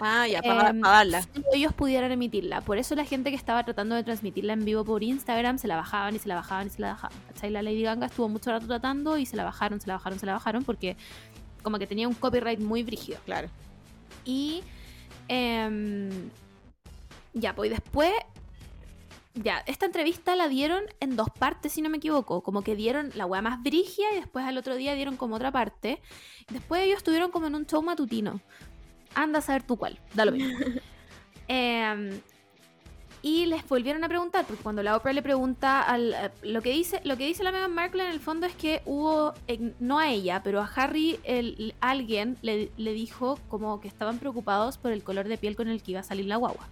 Ah, ya, para, em, darla. solo ellos pudieran emitirla. Por eso la gente que estaba tratando de transmitirla en vivo por Instagram se la bajaban y se la bajaban y se la bajaban. ¿Cachai? La Lady Gaga estuvo mucho rato tratando y se la bajaron, se la bajaron, se la bajaron porque como que tenía un copyright muy brígido. Claro. Y em, ya, pues y después, ya, esta entrevista la dieron en dos partes, si no me equivoco. Como que dieron la weá más brigia y después al otro día dieron como otra parte. Después ellos estuvieron como en un show matutino. Anda a saber tú cuál, da lo mismo. Em, y les volvieron a preguntar, porque cuando la Oprah le pregunta al, eh, lo que dice, lo que dice la Meghan Markle en el fondo es que hubo, eh, no a ella, pero a Harry, el, alguien le, le dijo como que estaban preocupados por el color de piel con el que iba a salir la guagua.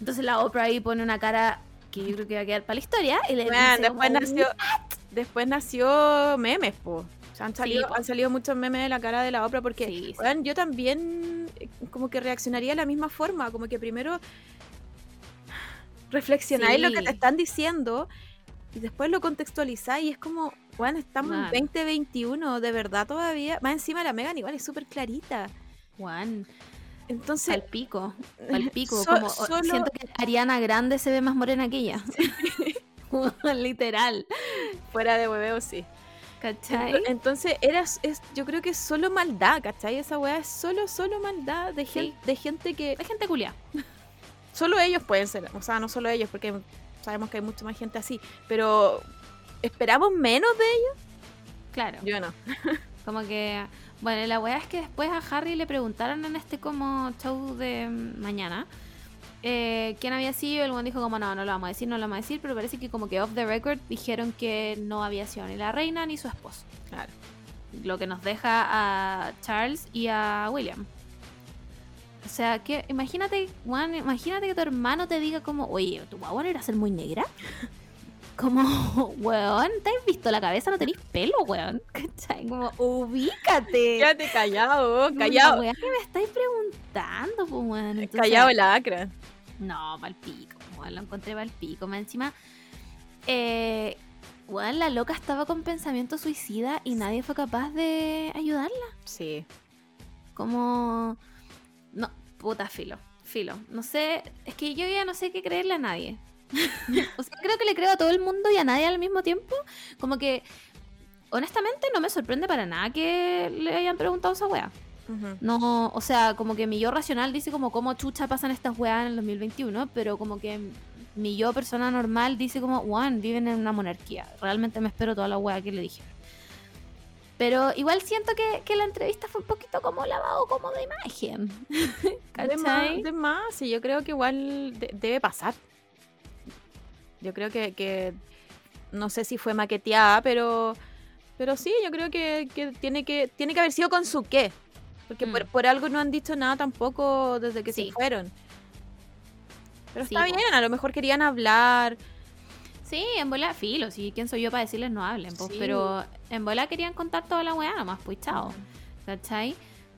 Entonces la Oprah ahí pone una cara que yo creo que va a quedar para la historia y le Bueno, dice después como, nació, después nació memes, po. Han, salido, han salido muchos memes de la cara de la obra porque Sí, sí. weón, yo también eh, como que reaccionaría de la misma forma, como que primero reflexionáis lo que te están diciendo y después lo contextualizáis y es como, bueno, estamos Claro. en 2021, de verdad todavía. Más encima la Megan igual es súper clarita. Juan, Entonces, al pico, al pico. So- como, solo- Siento que Ariana Grande se ve más morena que ella. Literal. fuera de hueveo, sí. ¿Cachai? Ento- Entonces, era, es, yo creo que es solo maldad, ¿cachai? Esa weá es solo, solo maldad de, gen- Sí. de gente que Hay gente culia. solo ellos pueden ser, o sea, no solo ellos, porque sabemos que hay mucha más gente así, pero ¿esperamos menos de ellos? Claro. Yo no. Como que. Bueno, la weá es que después a Harry le preguntaron en este como show de mm, mañana eh, quién había sido. El buen dijo como no, no lo vamos a decir, no lo vamos a decir, pero parece que como que off the record dijeron que no había sido ni la reina ni su esposo. Claro. Lo que nos deja a Charles y a William. O sea, que imagínate, Juan, imagínate que tu hermano te diga como, oye, tu guagua no era ser muy negra. Como, weón, ¿te has visto la cabeza? No tenés pelo, weón. ¿Cachai? Como, ubícate. Quédate callado, callado. La weá que me estáis preguntando, pues, weón. Entonces, Callado el acra. No, pa'l pico, weón, lo encontré pa'l pico. Más encima, eh, weón, la loca estaba con pensamiento suicida y nadie fue capaz de ayudarla. Sí. Como. No, puta filo. Filo. No sé. Es que yo ya no sé qué creerle a nadie. o sea, creo que le creo a todo el mundo y a nadie al mismo tiempo. Como que. Honestamente, no me sorprende para nada que le hayan preguntado esa wea. No, o sea, como que mi yo racional dice como cómo chucha pasan estas weas en el 2021, pero como que mi yo persona normal dice como, Juan, viven en una monarquía. Realmente me espero toda la wea que le dije. Pero igual siento que, que la entrevista fue un poquito como lavado como de imagen. De más, más, y yo creo que igual de- debe pasar. Yo creo que, que no sé si fue maqueteada, pero pero sí, yo creo que, que tiene que tiene que haber sido con su qué. Porque por, Mm. por algo no han dicho nada tampoco desde que Sí. se fueron. Pero Sí, está po. bien, a lo mejor querían hablar. Sí, en bola filo, sí, ¿quién soy yo para decirles no hablen? Pues, Sí. Pero en bola querían contar toda la weá nomás, pues chao. ¿Cachai?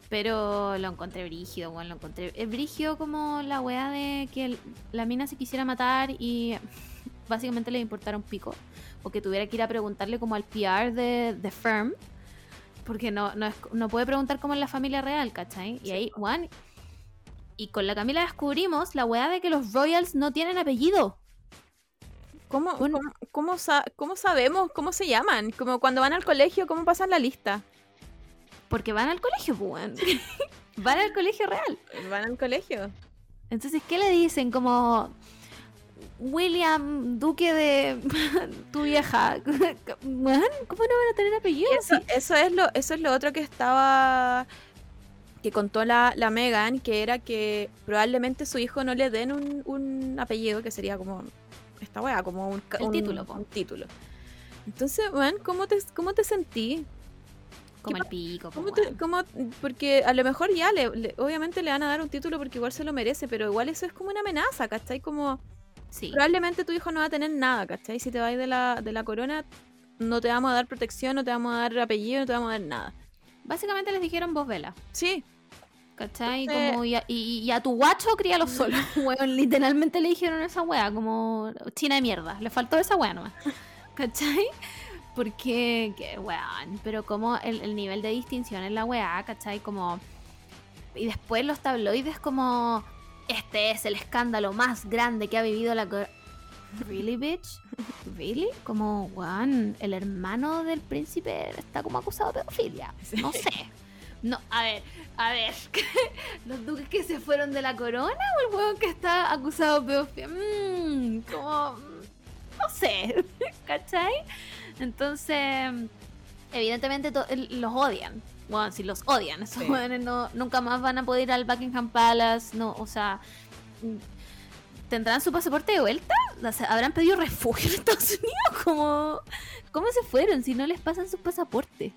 Pero lo encontré brígido, bueno, lo encontré. Es brígido como la weá de que el- la mina se quisiera matar y básicamente le importara un pico. O que tuviera que ir a preguntarle como al PR de, de Firm. Porque no, no, es- no puede preguntar como en la familia real, ¿cachai? Y Sí, ahí, Juan. Y con la Camila descubrimos la weá de que los Royals no tienen apellido. ¿Cómo, Bueno. cómo, cómo sa- cómo sabemos cómo se llaman? Como cuando van al colegio, ¿cómo pasan la lista? Porque van al colegio, pues. weón. van al colegio real. Van al colegio. Entonces, ¿qué le dicen? Como William, duque de tu vieja. ¿Cómo no van a tener apellido? Eso, eso es lo, eso es lo otro que estaba que contó la, la Megan, que era que probablemente su hijo no le den un, un apellido, que sería como esta weá, como un, El un- título, po. un título. Entonces, bueno, ¿cómo te, cómo te sentí? Como ¿qué el pico. po, ¿Cómo te- weón. cómo- porque a lo mejor ya, le, le- obviamente le van a dar un título porque igual se lo merece, pero igual eso es como una amenaza, ¿cachai? Como Sí. probablemente tu hijo no va a tener nada, ¿cachai? Si te vas de la, de la corona, no te vamos a dar protección, no te vamos a dar apellido, no te vamos a dar nada. Básicamente les dijeron vos vela. Sí, ¿Cachai? Entonces- Como, y, a, y- y a tu guacho críalo solo. Weón, literalmente le dijeron esa wea, como china de mierda. Le faltó esa wea nomás. ¿Cachai? Porque, que weón, pero como el, el nivel de distinción en la wea, ¿cachai? Como. Y después los tabloides, como. Este es el escándalo más grande que ha vivido la. cor-". ¿Really, bitch? ¿Really? Como, weón, el hermano del príncipe está como acusado de pedofilia. No sé. No, a ver, a ver. ¿Los duques que se fueron de la corona o el hueón que está acusado de pedofilia? Mmm, como. mm, No sé. ¿Cachai? Entonces, evidentemente los odian. Bueno, si los odian, esos Sí. no, nunca más van a poder ir al Buckingham Palace. No, o sea. mm, ¿Tendrán su pasaporte de vuelta? ¿Habrán pedido refugio en Estados Unidos? Como, ¿Cómo se fueron si no les pasan sus pasaportes?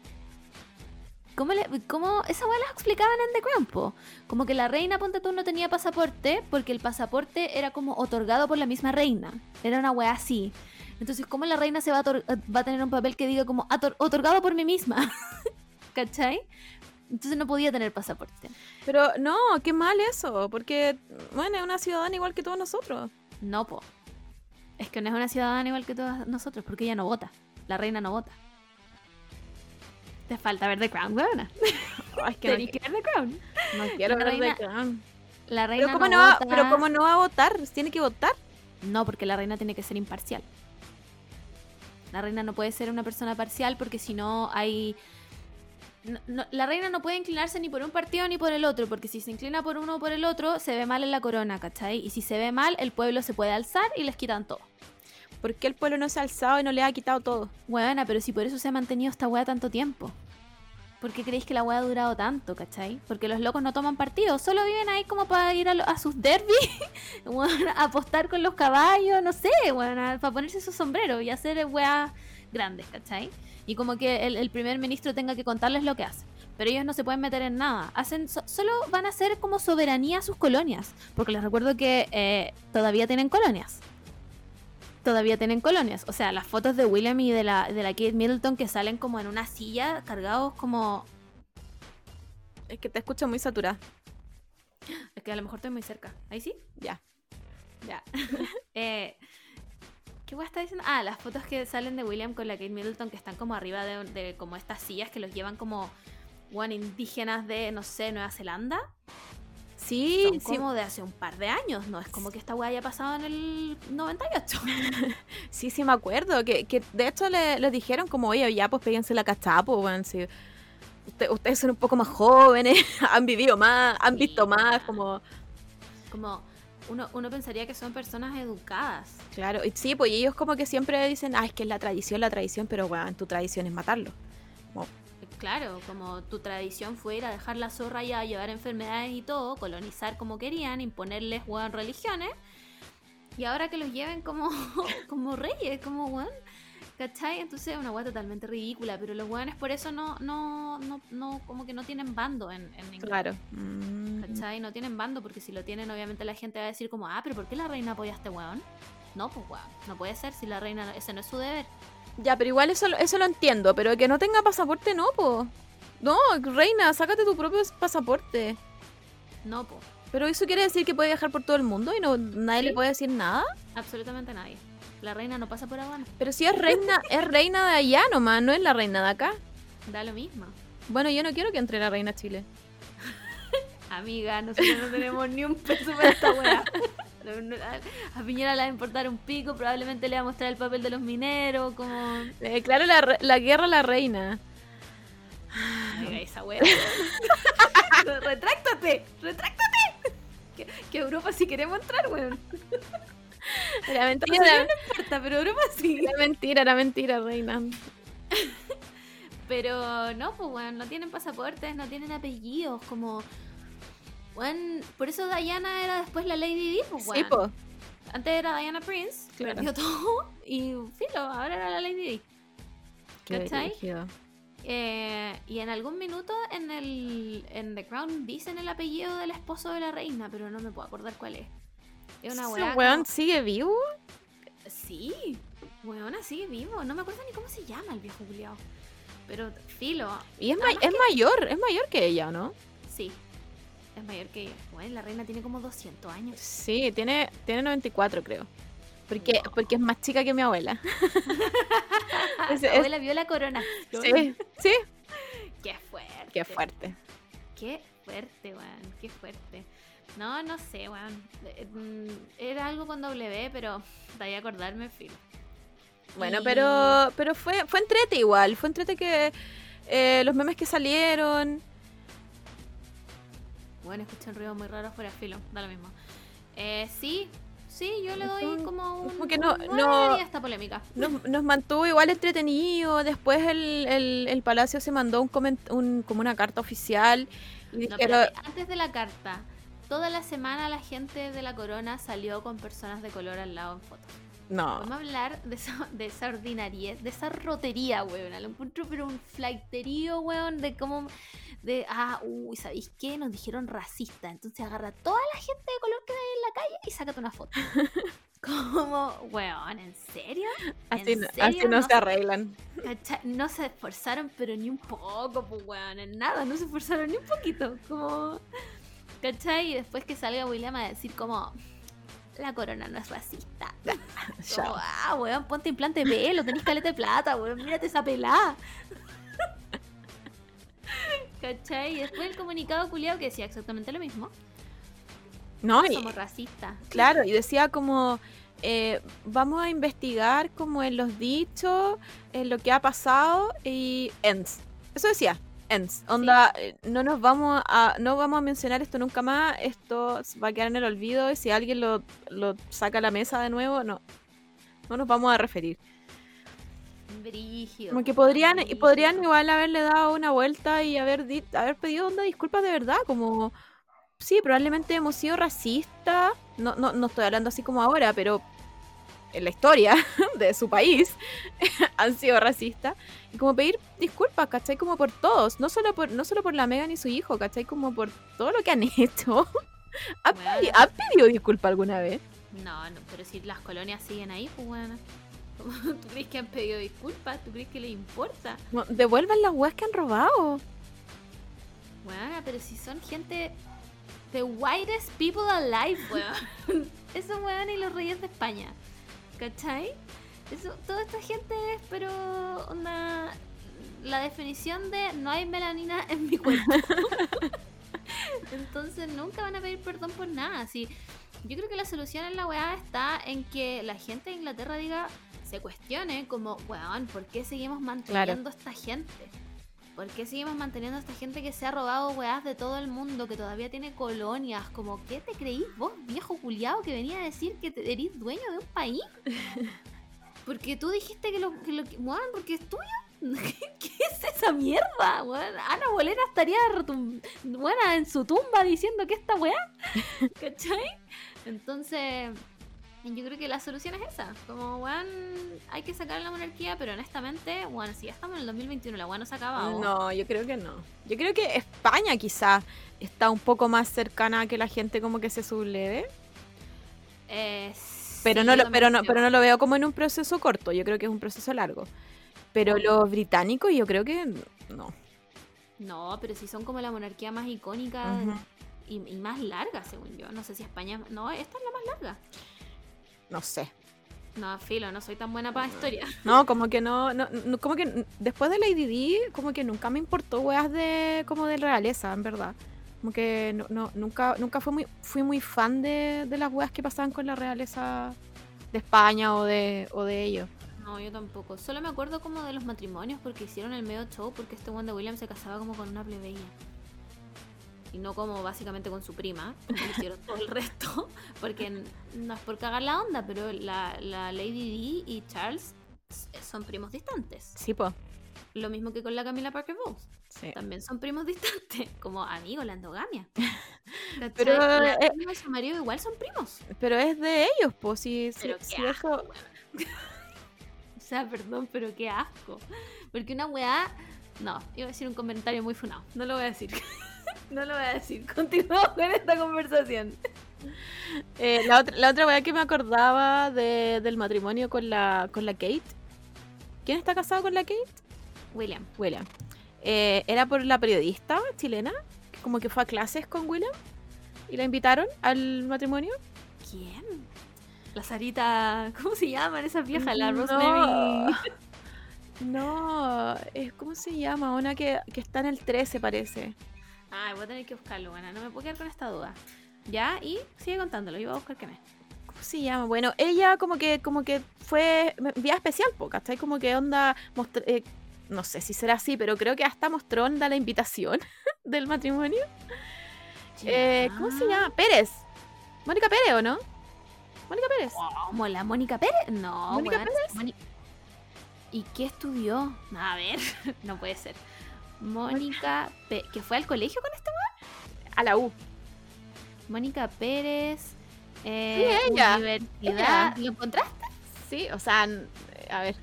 ¿Cómo, le, cómo esa las explicaban en The Crown, po? Como que la reina, ponte tú, no tenía pasaporte porque el pasaporte era como otorgado por la misma reina. Era una weá así. Entonces, ¿cómo la reina se va a, va a tener un papel que diga como "Ator- otorgado por mí misma? ¿Cachai? Entonces no podía tener pasaporte. pero no, qué mal eso, porque, bueno, es una ciudadana igual que todos nosotros. No, po. Es que no es una ciudadana igual que todos nosotros porque ella no vota. La reina no vota. Te falta ver The Crown, weona. Ay, es que no, ver The Crown. no quiero la ver The Crown. La reina Pero ¿cómo, no, no va, vota. pero ¿cómo no va a votar? Tiene que votar. No, porque la reina tiene que ser imparcial. La reina no puede ser una persona parcial porque si no hay... no- no- la reina no puede inclinarse ni por un partido ni por el otro, porque si se inclina por uno o por el otro, se ve mal en la corona, ¿cachai? Y si se ve mal, el pueblo se puede alzar y les quitan todo. ¿Por qué el pueblo no se ha alzado y no le ha quitado todo? Buena, pero si por eso se ha mantenido esta weá tanto tiempo. ¿Por qué creéis que la weá ha durado tanto, cachai? Porque los locos no toman partido, solo viven ahí como para ir a, lo- a sus derbis, weón, a apostar con los caballos, no sé, bueno, para ponerse sus sombreros y hacer weas grandes, ¿cachai? Y como que el, el primer ministro tenga que contarles lo que hace. Pero ellos no se pueden meter en nada. Hacen so- solo van a hacer como soberanía a sus colonias. Porque les recuerdo que eh, todavía tienen colonias todavía tienen colonias. O sea, las fotos de William y de la, de la Kate Middleton que salen como en una silla, cargados como... Es que te escucho muy saturada. Es que a lo mejor estoy muy cerca. ¿Ahí sí? Ya. Ya. eh, ¿Qué voy a estar diciendo? Ah, las fotos que salen de William con la Kate Middleton que están como arriba de, de como estas sillas que los llevan como... Bueno, indígenas de, no sé, Nueva Zelanda. Sí, Son como de hace un par de años, ¿no? Es como que esta weá haya pasado en el 98. Sí, sí, me acuerdo. Que, que de hecho le- les dijeron como, oye, ya, pues péguense la cachapo, weón. Sí. usted- ustedes son un poco más jóvenes, han vivido más, han Sí, visto más, como... Como uno, uno pensaría que son personas educadas. Claro, y sí, pues ellos como que siempre dicen, ah, es que es la tradición, la tradición, pero weón, tu tradición es matarlo. Claro, como tu tradición fue ir a dejar la zorra y a llevar enfermedades y todo, colonizar como querían, imponerles weón religiones. Y ahora que los lleven como, como reyes, como weón. ¿Cachai? Entonces es una weá totalmente ridícula, pero los weones por eso no, no, no, no, como que no tienen bando en, en Inglaterra. Claro. Mm. ¿Cachai? No tienen bando porque si lo tienen, obviamente la gente va a decir como, ah, pero ¿por qué la reina apoya a este weón? No, pues weón, no puede ser si la reina, ese no es su deber. Ya, pero igual eso, lo- eso lo entiendo, pero que no tenga pasaporte no, po. No, reina, sácate tu propio pasaporte. No, pues, Pero eso quiere decir que puede viajar por todo el mundo y no nadie Sí. le puede decir nada. absolutamente nadie. La reina no pasa por aduana, Pero si es reina, es reina de allá nomás, no es la reina de acá. da lo mismo. Bueno, yo no quiero que entre la reina a Chile. Amiga, nosotros no tenemos ni un peso para esta weá. A Piñera le va a importar un pico, probablemente le va a mostrar el papel de los mineros, como... Eh, claro, la, la guerra a la reina. Amiga, esa weá. ¡Retráctate! ¡Retráctate! Que, que Europa sí queremos entrar, weón. Era mentira, era, no importa, pero Europa sí. era mentira, era mentira, reina. Pero no, pues weón, no tienen pasaportes, no tienen apellidos, como... Weón, por eso Diana era después la Lady Di, pues Sí, weón. po. Antes era Diana Prince, Claro. perdió todo y filo, ahora era la Lady Di. Qué ¿Cachai? Eh, y en algún minuto en el en The Crown dicen el apellido del esposo de la reina, pero no me puedo acordar cuál es. Es una ¿Ese weá. weón como- sigue vivo? Sí, weona sigue vivo. No me acuerdo ni cómo se llama el viejo culiao. Pero filo, Y es, ma- es mayor, es mayor que ella, ¿o ¿no? sí. Es mayor que ella. Bueno, la reina tiene como 200 años. Sí, tiene, tiene 94, creo. Porque, porque es más chica que mi abuela. Es- es- abuela vio la corona. Sí, sí. Qué fuerte. Qué fuerte. Qué fuerte, weón. Qué fuerte. No, no sé, weón. Eh, mm, Era algo con W, pero de ahí acordarme, filo. Bueno, Y- pero pero fue fue entrete igual. Fue entrete que eh, los memes que salieron. Bueno, escuché un ruido muy raro fuera, filo. Da lo mismo. Eh, sí, sí, yo le doy como un. Como que no- un no- a esta polémica. Nos, nos mantuvo igual entretenido. Después el, el, el Palacio se mandó un, coment- un como una carta oficial. No, espérate, antes de la carta, toda la semana la gente de la corona salió con personas de color al lado en fotos. no. Vamos a hablar de esa, de esa de esa rotería, weón. Lo encuentro, pero un flighterío, weón, de cómo. De, ah, uy, ¿sabéis qué? Nos dijeron racista. Entonces agarra a toda la gente de color que hay en la calle y sácate una foto. Como, weón, ¿en serio? Así, ¿En no, serio? así no No se arreglan. No se esforzaron, pero ni un poco, pues, weón, en nada, no se esforzaron ni un poquito. Como, ¿cachai? Y después que salga William a decir, como, la corona no es racista. Como, ah, weón, ponte implante de pelo, tenés caleta de plata, weón, mírate esa pelada. ¿Cachai? Y después el comunicado culiado que decía exactamente lo mismo. No, No somos racistas. Claro, y decía como, eh, vamos a investigar como en los dichos, en lo que ha pasado y ends. Eso decía, ends. Onda, eh, no nos vamos a, no vamos a mencionar esto nunca más, esto va a quedar en el olvido y si alguien lo, lo saca a la mesa de nuevo, no. No nos vamos a referir. Brígido. Como que podrían, y podrían igual haberle dado una vuelta y haber, di- haber pedido onda disculpas de verdad, como sí, probablemente hemos sido racistas, no, no, no estoy hablando así como ahora, pero en la historia de su país han sido racistas, y como pedir disculpas, ¿cachai? Como por todos, no solo por, no solo por la Megan y su hijo, ¿cachai? Como por todo lo que han hecho. ¿Han, Bueno. pedi- han pedido disculpas alguna vez? No, no, pero si las colonias siguen ahí, pues bueno. ¿Tú crees que han pedido disculpas? ¿Tú crees que les importa? Devuelvan las weas que han robado. Bueno, pero si son gente. The whitest people alive, weón. Esos weón y los reyes de España. ¿Cachai? Eso, toda esta gente es, pero. Una. La definición de no hay melanina en mi cuerpo. Entonces nunca van a pedir perdón por nada. Así, yo creo que la solución en la weá está en que la gente de Inglaterra diga, se cuestione como, weón, ¿por qué seguimos manteniendo a esta gente? ¿Por qué seguimos manteniendo a esta gente que se ha robado weás de todo el mundo, que todavía tiene colonias? Como, ¿qué te creís vos, viejo culiao, que venía a decir que te, eres dueño de un país? Porque tú dijiste que lo que... Lo, weón, porque es tuyo. ¿Qué es esa mierda? Ana Bolena estaría buena en su tumba diciendo que esta weá. ¿Cachai? Entonces, yo creo que la solución es esa. Como, weón, hay que sacar la monarquía, pero honestamente, weón, si ya estamos en el 2021, la weá no se acaba. weón. No, yo creo que no. Yo creo que España quizá está un poco más cercana a que la gente como que se subleve. Eh, Pero, sí, no lo, pero, no, pero no lo veo como en un proceso corto. Yo creo que es un proceso largo. Pero los británicos yo creo que no. No, pero si son como la monarquía más icónica y, y más larga, según yo. No sé si España. No, esta es la más larga. No sé. No, filo, no soy tan buena para historia. No, como que no, no, no- como que después de Lady Di, como que nunca me importó weas de, como de realeza, en verdad. Como que no, no- nunca, nunca fui muy, fui muy fan de, de las weas que pasaban con la realeza de España o de, o de ellos. No, yo tampoco. Solo me acuerdo como de los matrimonios porque hicieron el medio show porque este Wanda Williams se casaba como con una plebeya. No como básicamente con su prima, como lo hicieron todo el resto. Porque no es por cagar la onda, pero la, la Lady Di y Charles son primos distantes. Sí, pues. Lo mismo que con la Camila Parker Bowles. Sí. También son primos distantes, como amigos, la endogamia. Pero, la eh, prima y su marido igual son primos. Pero es de ellos, pues, si, si- Pero si qué eso... O sea, perdón, pero qué asco. Porque una weá. No, iba a decir un comentario muy funado. No lo voy a decir. No lo voy a decir. Continuamos con esta conversación. Eh, la, otra, la otra wea que me acordaba de- del matrimonio con la, con la Kate. ¿Quién está casado con la Kate? William. William. Eh, era por la periodista chilena, que como que fue a clases con William y la invitaron al matrimonio. ¿Quién? La Sarita. ¿Cómo se llaman esas viejas? La No. Rosemary. No, es, ¿cómo se llama? Una que, que está en el 13 parece. Ay, voy a tener que buscarlo, buena. No me puedo quedar con esta duda. Ya, y sigue contándolo. Yo voy a buscar quién es. ¿Cómo se llama? Bueno, ella como que como que fue vía especial, po, ¿cachai? Como que onda, mostr- eh, no sé si será así, pero creo que hasta mostró onda la invitación del matrimonio. Eh, ¿Cómo se llama? Pérez. Mónica Pérez, ¿o no? Mónica Pérez. ¿Cómo la Mónica Pérez? No, ¿Mónica weón, Móni- ¿Y qué estudió? A ver, no puede ser. Mónica Pérez. ¿Que fue al colegio con este weón? A la U. Mónica Pérez. Eh, Sí, ella. Universidad. Ella. ¿Lo encontraste? Sí, o sea, eh, a ver.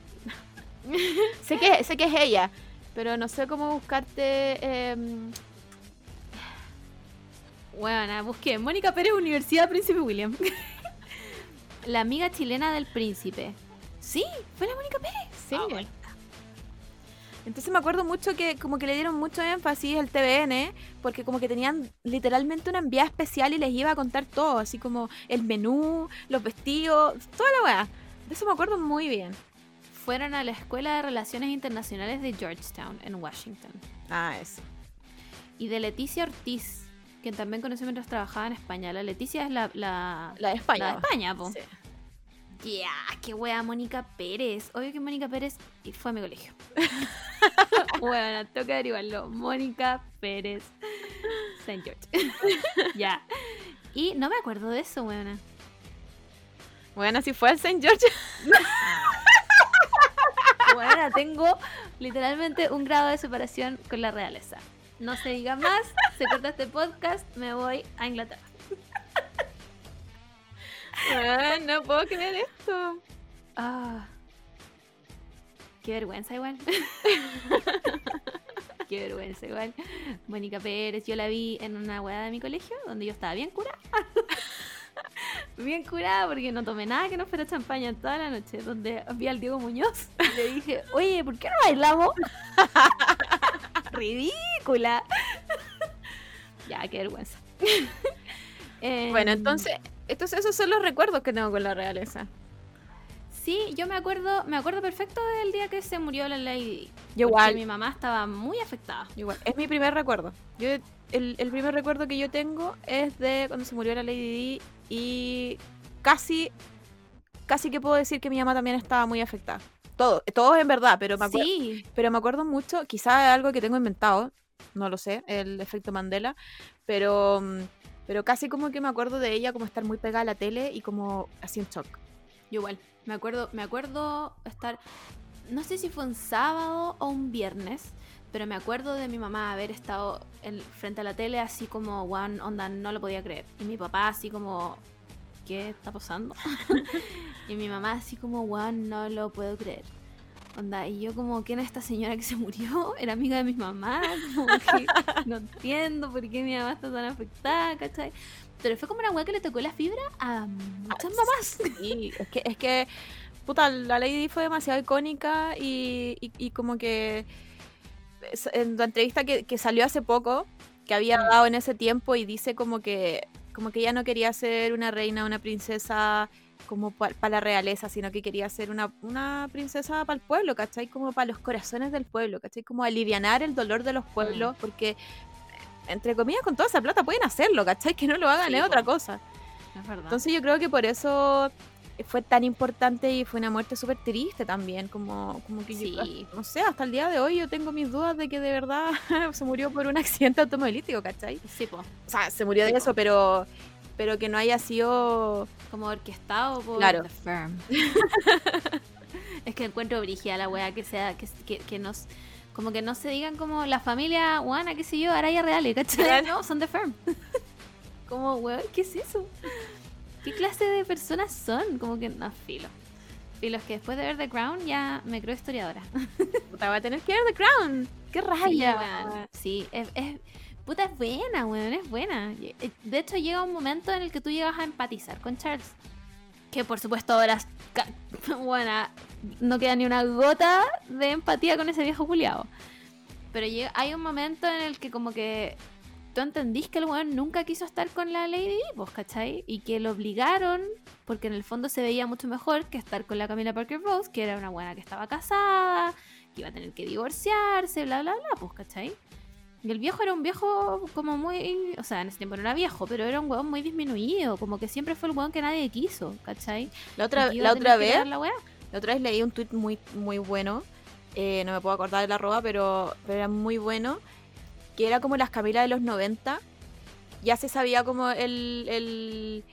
sé, que, sé que es ella, pero no sé cómo buscarte. em, Bueno, busqué. Mónica Pérez, Universidad Príncipe William. la amiga chilena del príncipe. Sí, fue la Mónica Pérez. Sí. Ah, bueno. Entonces me acuerdo mucho que como que le dieron mucho énfasis al TVN, porque como que tenían literalmente una enviada especial y les iba a contar todo, así como el menú, los vestidos, toda la weá. De eso me acuerdo muy bien. Fueron a la Escuela de Relaciones Internacionales de Georgetown, en Washington. Ah, eso. Y de Leticia Ortiz, que también conocí mientras trabajaba en España. La Leticia es la, la, La de España. la de España, po. Sí. Ya, qué wea, Mónica Pérez. Obvio que Mónica Pérez fue a mi colegio. bueno, tengo que averiguarlo. Mónica Pérez. St. George. ya. Y no me acuerdo de eso, weona. Bueno, si fue al St. George. Bueno, tengo literalmente un grado de separación con la realeza. No se diga más, se corta este podcast, me voy a Inglaterra. Ah, no puedo creer esto. Ah. Qué vergüenza igual. Qué vergüenza igual. Mónica Pérez, yo la vi en una weá de mi colegio donde yo estaba bien curada. bien curada porque no tomé nada que no fuera champaña toda la noche. Donde vi al Diego Muñoz y le dije, oye, ¿por qué no bailamos? Ridícula. ya, qué vergüenza. Bueno, Em, entonces, entonces esos son los recuerdos que tengo con la realeza. Sí, yo me acuerdo, me acuerdo perfecto del día que se murió la Lady Yo igual. mi mamá estaba muy afectada. Igual, es mi primer recuerdo. Yo, el, el primer recuerdo que yo tengo es de cuando se murió la Lady Di y casi, casi que puedo decir que mi mamá también estaba muy afectada. todos, todos en verdad, pero me, acuer- Sí, pero me acuerdo mucho, quizás es algo que tengo inventado, no lo sé, el efecto Mandela, pero, mm, pero casi como que me acuerdo de ella como estar muy pegada a la tele y como así en shock. yo igual. Me acuerdo, me acuerdo estar, no sé si fue un sábado o un viernes, pero me acuerdo de mi mamá haber estado en- frente a la tele así como, one onda, no lo podía creer. Y mi papá así como, ¿qué está pasando? y mi mamá así como, one, no lo puedo creer. Onda, y yo como, ¿quién es esta señora que se murió? Era amiga de mi mamá, como que no entiendo por qué mi mamá está tan afectada, ¿cachai? Pero fue como una weá que le tocó la fibra a muchas mamás. Y es que, es que, puta, la Lady fue demasiado icónica y, y- y como que es- en la entrevista que, que salió hace poco, que había dado en ese tiempo y dice como que, como que ella no quería ser una reina, una princesa como para la realeza, sino que quería ser una, una princesa para el pueblo, ¿cachai? Como para los corazones del pueblo, ¿cachai? Como alivianar el dolor de los pueblos, porque, entre comillas, con toda esa plata pueden hacerlo, ¿cachai? Que no lo hagan Sí, es otra cosa. Es verdad. Entonces yo creo que por eso fue tan importante y fue una muerte súper triste también, como, como que yo, Sí. no sé, hasta el día de hoy yo tengo mis dudas de que de verdad se murió por un accidente automovilístico, ¿cachai? sí, po. O sea, se murió de Sí, po. eso, pero, pero que no haya sido... como orquestado por Claro. The Firm. es que encuentro brígida la wea que sea, que, que, que nos como que no se digan como la familia Juana, qué sé yo, Araya Reales, ¿cachai? No, son The Firm. como, weón, ¿qué es eso? ¿Qué clase de personas son? Como que no, filo. Filo, es que después de ver The Crown ya me creo historiadora. Puta, voy a tener que ver The Crown. ¡Qué raya! Sí, es, es- puta, es buena, weón, es buena. Eh, De hecho, llega un momento en el que tú llegas a empatizar con Charles. Que por supuesto ahora, ca- buena, no queda ni una gota de empatía con ese viejo culiado. Pero hay un momento en el que como que tú entendís que el weón nunca quiso estar con la Lady Di, pues, ¿cachai? Y que lo obligaron, porque en el fondo se veía mucho mejor que estar con la Camila Parker Bowles, que era una buena que estaba casada, que iba a tener que divorciarse, bla, bla, bla, pues, ¿cachai? Y el viejo era un viejo como muy. O sea, en ese tiempo no era viejo, pero era un weón muy disminuido. Como que siempre fue el weón que nadie quiso, ¿cachai? La otra, la otra vez, La otra vez leí un tweet muy, muy bueno. eh, no me puedo acordar de la arroba, pero, pero era muy bueno. Que era como las Camila de los 90. Ya se sabía como el, el,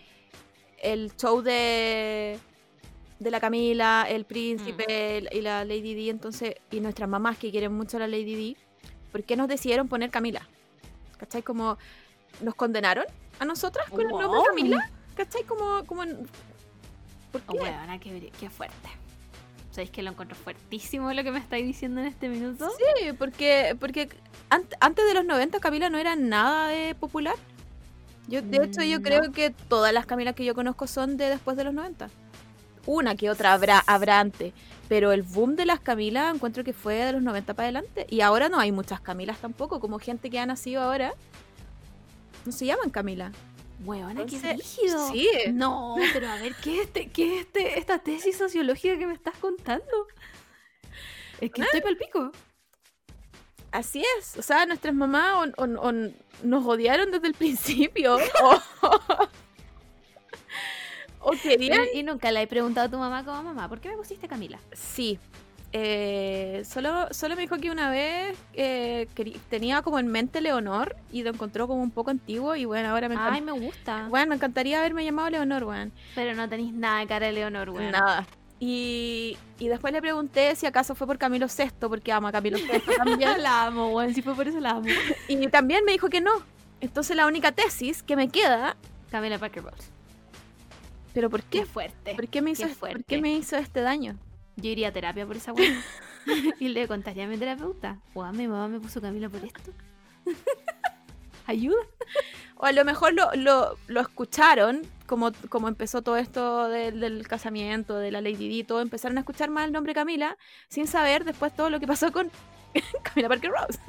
el show de, de la Camila, el príncipe el- y la Lady Di. Entonces, y nuestras mamás que quieren mucho a la Lady Di, ¿por qué nos decidieron poner Camila? ¿Cachai? Como nos condenaron a nosotras con el nombre Wow. Camila. ¿Cachai? Como, como ¿Por Oh, qué? weona, qué, fuerte. ¿Sabéis que lo encuentro fuertísimo lo que me estáis diciendo en este minuto? Sí, porque, porque ant- antes de los 90 Camila no era nada de popular. Yo, de hecho, yo Mm, creo que todas las Camilas que yo conozco son de después de los 90. Una que otra habrá, habrá antes. Pero el boom de las Camilas encuentro que fue de los 90 para adelante. Y ahora no hay muchas Camilas tampoco, como gente que ha nacido ahora. No se llaman Camila. Weona, qué rígido. Sí. No, pero a ver, ¿qué es, este, qué es este, esta tesis sociológica que me estás contando? Es que estoy pal pico. Así es. O sea, nuestras mamás nos odiaron desde el principio. o, o querían Y nunca le he preguntado a tu mamá como mamá, ¿por qué me pusiste Camila? Sí. Eh, solo, solo me dijo que una vez eh, tenía como en mente Leonor y lo encontró como un poco antiguo y bueno, ahora me encanta. Ay, me gusta. Bueno, me encantaría haberme llamado Leonor, weón. Pero no tenéis nada de cara de Leonor, weón. Nada. Y, y después le pregunté si acaso fue por Camilo VI, porque ama a Camilo VI también. la amo, weón. Si fue por eso la amo. y también me dijo que no. Entonces la única tesis que me queda, Camila Parker Bowles. Pero ¿por Qué qué? fuerte. ¿Por qué me hizo, Qué ¿por qué fuerte. me hizo este daño? Yo iría a terapia por esa weón. y le contaría a mi terapeuta. Weón, mi mamá me puso Camila por esto. Ayuda. O a lo mejor lo, lo, lo escucharon, como, como empezó todo esto del, del casamiento, de la Lady Di, todo, empezaron a escuchar más el nombre Camila, sin saber después todo lo que pasó con Camila Parker Rose.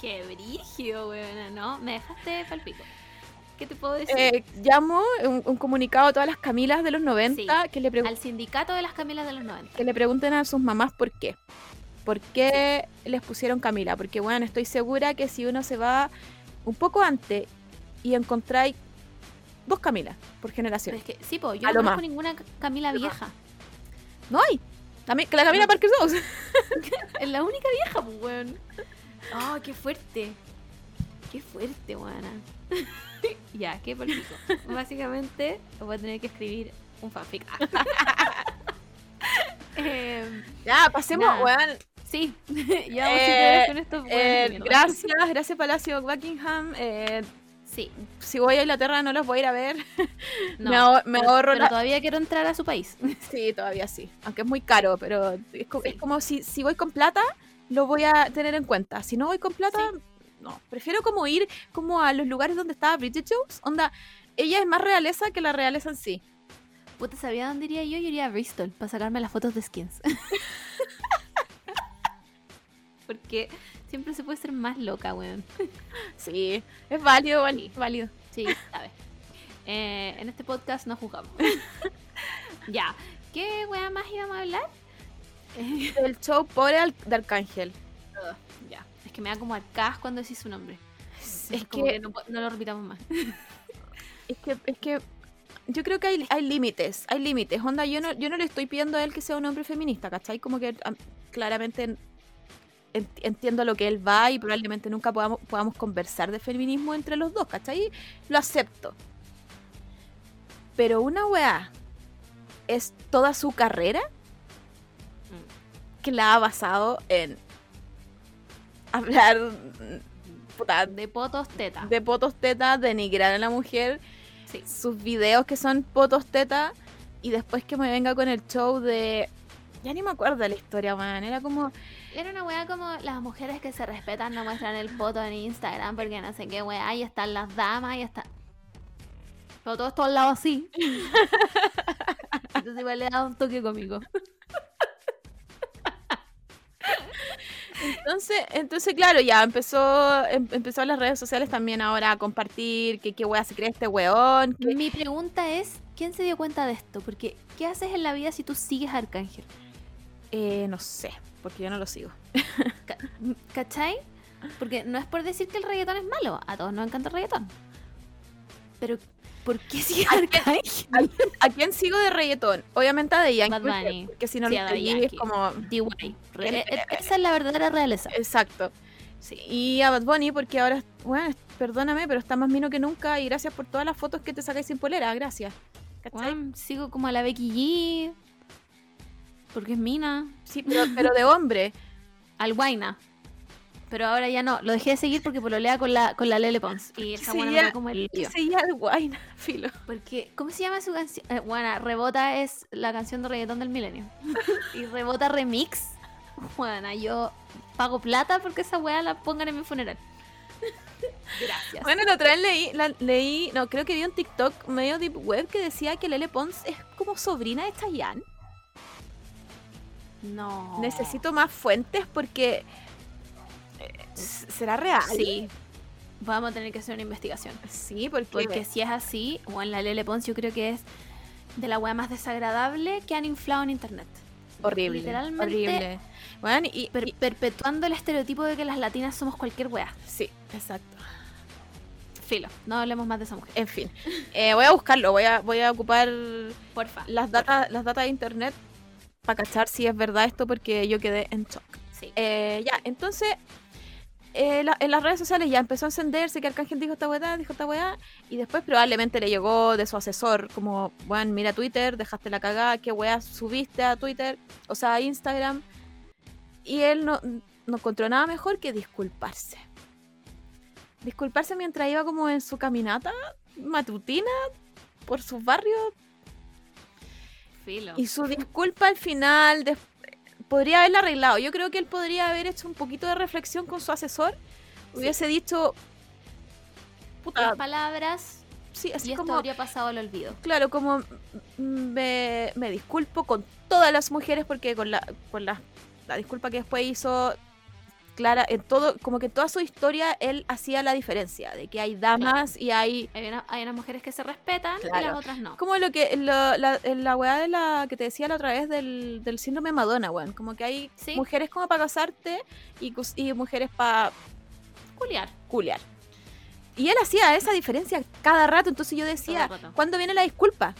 Qué brígido, weón. No, me dejaste palpico. ¿Qué te puedo decir? Eh, llamo un, un comunicado a todas las Camilas de los 90 que, le Al sindicato de las Camilas de los 90. que le pregunten a sus mamás por qué. ¿Por qué les pusieron Camila? Porque, bueno, estoy segura que si uno se va un poco antes y encontráis dos Camilas por Pero generación. es que, sí, po, yo A no conozco más. ninguna Camila vieja. No hay. La, la Camila Parker Bowles. Es la única vieja, pues, weón. Oh, qué fuerte. Qué fuerte, weona. ya, qué político. Básicamente, voy a tener que escribir un fanfic. Em, Ya, pasemos, weón. sí, ya vamos Eh, a con estos Eh, gracias, gracias Palacio Buckingham. Eh, Sí, si voy a Inglaterra no los voy a ir a ver. no, me ahor- me pero- ahorro pero la- todavía quiero entrar a su país. Sí, todavía sí. Aunque es muy caro, pero es, co- Sí. es como si, si voy con plata, lo voy a tener en cuenta. Si no voy con plata, no. Prefiero como ir como a los lugares donde estaba Bridget Jones. Onda, ella es más realeza que la realeza en sí. Puta, ¿sabía dónde iría yo? Yo iría a Bristol para sacarme las fotos de skins. Porque siempre se puede ser más loca, weón. Sí, es válido, vali- válido. Sí, sabes. Eh, en este podcast no jugamos. ya. ¿Qué weá más íbamos a hablar? El show pobre al- de Arcángel. Es que me da como arcas cuando decís su nombre. Es Es como que, que no, lo repitamos más. es que, es que yo creo que hay, hay límites, hay límites. Onda, yo no, yo no le estoy pidiendo a él que sea un hombre feminista, ¿cachai? Como que am, claramente en- en- entiendo a lo que él va y probablemente nunca podamos, podamos conversar de feminismo entre los dos, ¿cachai? Lo acepto. Pero una weá es toda su carrera que la ha basado en hablar puta, De potos teta. de potos tetas, denigrar a la mujer, Sí. sus videos que son potos tetas, y después que me venga con el show de. Ya ni me acuerdo la historia, man. Era como. Era una weá como las mujeres que se respetan no muestran el poto en Instagram porque no sé qué weá, y están las damas y está. Pero todo esto al lado así. Entonces igual le da un toque cómico. Entonces, entonces claro, ya empezó em- empezó en las redes sociales también ahora a compartir que qué wea se cree este weón. que- Mi pregunta es, ¿quién se dio cuenta de esto? Porque, ¿qué haces en la vida si tú sigues a Arcángel? Eh, no sé, porque yo no lo sigo. Ca- ¿Cachai? Porque no es por decir que el reggaetón es malo, a todos nos encanta el reggaetón. Pero, ¿por qué sigues a ¿A? ¿A quién sigo de reggaetón? Obviamente a The Yankee. Bad Bunny. Porque si no Sí, lo es como. DY. Re- e- esa es la verdadera realeza. Exacto. Sí, y a Bad Bunny porque ahora, bueno, perdóname, pero está más mino que nunca y gracias por todas las fotos que te sacáis sin polera, gracias. Weón, sigo como a la Becky G. Porque es mina. Sí, pero, pero de hombre. Al Guaina. Pero ahora ya no. Lo dejé de seguir porque pololea con la, con la Lele Pons. Y esa Sí, buena me ya. da como el lío. Ya el guayna, filo. Porque, ¿cómo se llama su canción? Eh, bueno, Rebota es la canción de reggaetón del milenio. y Rebota Remix. Bueno, yo pago plata porque esa weá la pongan en mi funeral. Gracias. Bueno, la otra vez leí, la- leí, no, creo que vi un TikTok medio deep web que decía que Lele Pons es como sobrina de Chayanne. no. Necesito más fuentes porque... ¿Será real? Sí. Vamos a tener que hacer una investigación. Sí, porque... Porque si es así, o en la Lele Pons, yo creo que es de la weá más desagradable que han inflado en internet. horrible. Literalmente Horrible. Bueno, y, per- y- perpetuando el estereotipo de que las latinas somos cualquier weá. Sí, exacto. Filo, no hablemos más de esa mujer. En fin, eh, voy a buscarlo, voy a, voy a ocupar Porfa. las datas las datas de internet para cachar si es verdad esto porque yo quedé en shock. Sí. Eh, ya, entonces eh, la- en las redes sociales ya empezó a encenderse que Arcángel dijo esta weá, dijo esta weá, y después probablemente le llegó de su asesor como, bueno, mira Twitter, dejaste la cagada, qué weá subiste a Twitter, o sea, a Instagram, y él no, no encontró nada mejor que disculparse. Disculparse mientras iba como en su caminata matutina por sus barrios Filo. y su disculpa al final des- podría haberla arreglado. Yo creo que él podría haber hecho un poquito de reflexión con su asesor. Hubiese dicho. Puta, palabras sí, así y esto como. habría pasado al olvido. Claro, como mm, me, me disculpo con todas las mujeres porque con la, con la, la disculpa que después hizo. Clara, en todo, como que en toda su historia él hacía la diferencia de que hay damas y hay Hay, una- hay unas mujeres que se respetan y Claro. las otras no. Como lo que lo- la, la weá de la que te decía la otra vez del, del síndrome Madonna, weón. Como que hay Sí. mujeres como para casarte y, y mujeres para Juliar. culiar. Y él hacía esa diferencia cada rato, entonces yo decía. ¿cuándo viene la disculpa?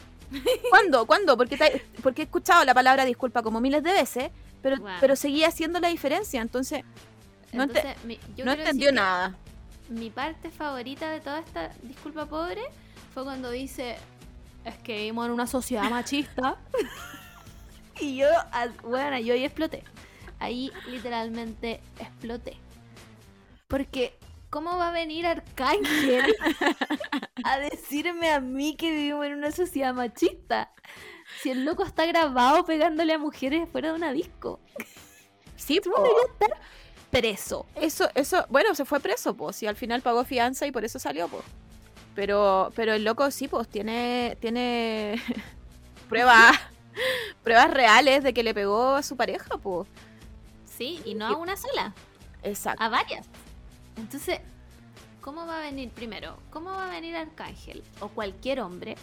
¿Cuándo? ¿Cuándo? Porque, te- porque he escuchado la palabra disculpa como miles de veces, pero, Wow. pero seguía haciendo la diferencia, entonces No mi- yo no entendió nada. Mi parte favorita de toda esta disculpa pobre fue cuando dice, es que vivimos en una sociedad machista. y yo, bueno, yo ahí exploté. Ahí literalmente exploté. Porque, ¿cómo va a venir Arcángel a decirme a mí que vivimos en una sociedad machista? Si el loco está grabado pegándole a mujeres fuera de una disco. Sí, Tú po. deberías estar preso. Eso, eso, bueno, se fue preso, pues, y al final pagó fianza y por eso salió, pues. Pero, pero el loco sí, pues, tiene, tiene pruebas, pruebas reales de que le pegó a su pareja, pues. Sí, y no a una sola. Exacto. a varias. Entonces, ¿cómo va a venir primero? ¿Cómo va a venir Arcángel o cualquier hombre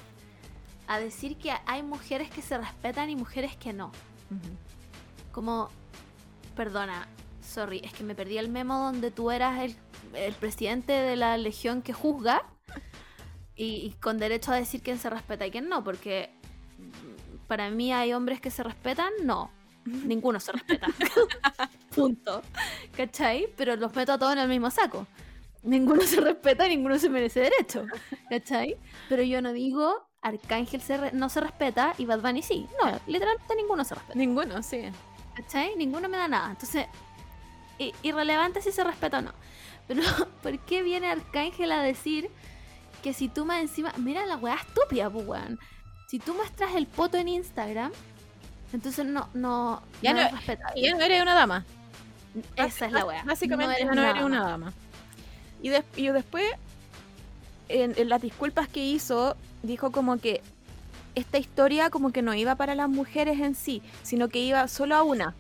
a decir que hay mujeres que se respetan y mujeres que no? Como, perdona, sorry, es que me perdí el memo donde tú eras el, el presidente de la legión que juzga y, y con derecho a decir quién se respeta y quién no, porque para mí hay hombres que se respetan, no, ninguno se respeta. Punto. ¿Cachai? Pero los meto a todos en el mismo saco. Ninguno se respeta, ninguno se merece derecho. ¿Cachai? Pero yo no digo Arcángel se re- no se respeta y Bad Bunny sí. No, literalmente ninguno se respeta. Ninguno, sí. ¿Cachai? Ninguno me da nada. Entonces, irrelevante si se respeta o no. Pero, ¿por qué viene Arcángel a decir que si tú más encima. Mira la weá estúpida, pues weón. Si tú muestras el poto en Instagram, entonces no, no, Ya no no- ya no eres una dama. Esa es la weá. Básicamente No ya no eres eres una dama. Y, y después, en, en las disculpas que hizo, dijo como que esta historia como que no iba para las mujeres en sí, sino que iba solo a una,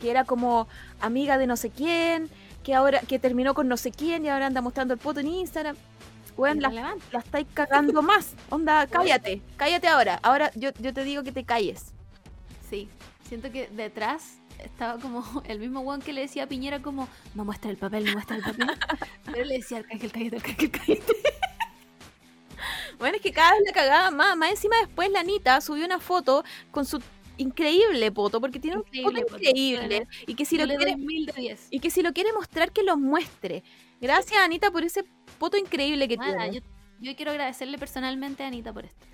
que era como amiga de no sé quién, que ahora que terminó con no sé quién y ahora anda mostrando el foto en Instagram. Bueno, la, la estáis cagando más. Onda, cállate, cállate ahora. Ahora yo, yo te digo que te calles. Sí, siento que detrás estaba como el mismo weón que le decía a Piñera como, no muestra el papel, no muestra el papel. Pero le decía Arcángel, cállate, Arcángel, cállate. Bueno, es que cada vez la cagaba más. Más encima después la Anita subió una foto con su increíble poto, porque tiene un Increíble poto poto, increíble. Y que si Yo lo quiere, doy mil de diez. y que si lo quiere mostrar, que lo muestre. Gracias, Anita, por ese poto increíble que Nada, tiene. yo, yo quiero agradecerle personalmente a Anita por esto,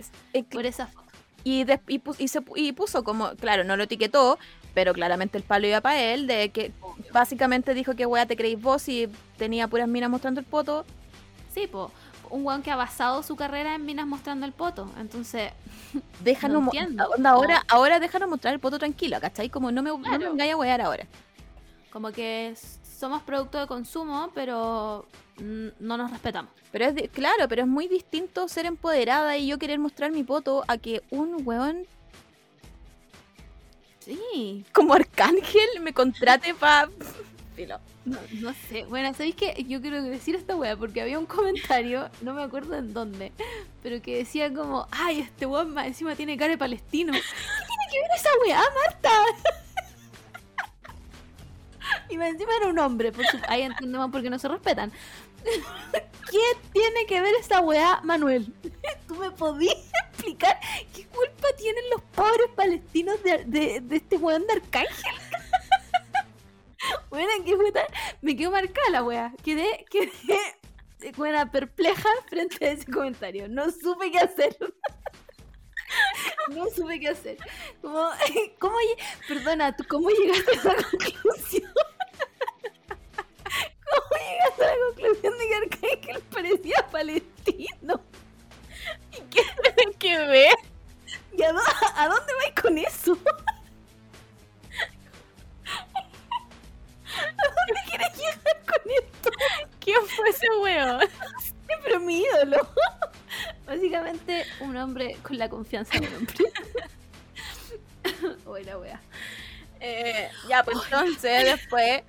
por esa foto. y, des- y, pu- y se y puso como, claro, no lo etiquetó, pero claramente el palo iba para él, de que básicamente dijo que wea te creéis vos y tenía puras minas mostrando el poto. Sí, po, un weón que ha basado su carrera en minas mostrando el poto. Entonces, Déjanos, No onda, ahora, ahora déjanos mostrar el poto tranquilo, ¿cachai? Como no me, no me Claro. vengáis a wear ahora. como que somos producto de consumo, pero no nos respetamos. Pero es, di- claro, pero es muy distinto ser empoderada y yo querer mostrar mi poto a que un weón Sí, como Arcángel me contrate para... No, no sé. Bueno, ¿sabéis qué? Yo quiero decir esta wea porque había un comentario, no me acuerdo en dónde, pero que decía como, ay, este weón encima tiene cara de palestino. ¿Qué tiene que ver esa weá, Marta? y encima era un hombre, por su- ahí entendemos por qué no se respetan. ¿Qué tiene que ver esa weá, Manuel? ¿Tú me podías explicar qué culpa tienen los pobres palestinos de, de- de este weón de Arcángel? Bueno, que fue tan- me quedó marcada la wea. Quedé, quedé buena, perpleja frente a ese comentario. No supe qué hacer. No supe qué hacer. Como, ¿cómo, perdona, ¿tú cómo llegaste a esa conclusión? ¿Cómo llegaste a la conclusión de que Arcángel parecía palestino? ¿Qué tienen que ver? ¿Y a, a dónde vais con eso? Dónde quieres llegar con esto? ¿Quién fue ese weón? Pero mi ídolo. Básicamente, un hombre con la confianza de un hombre. Buena wea. Eh, ya, pues entonces después,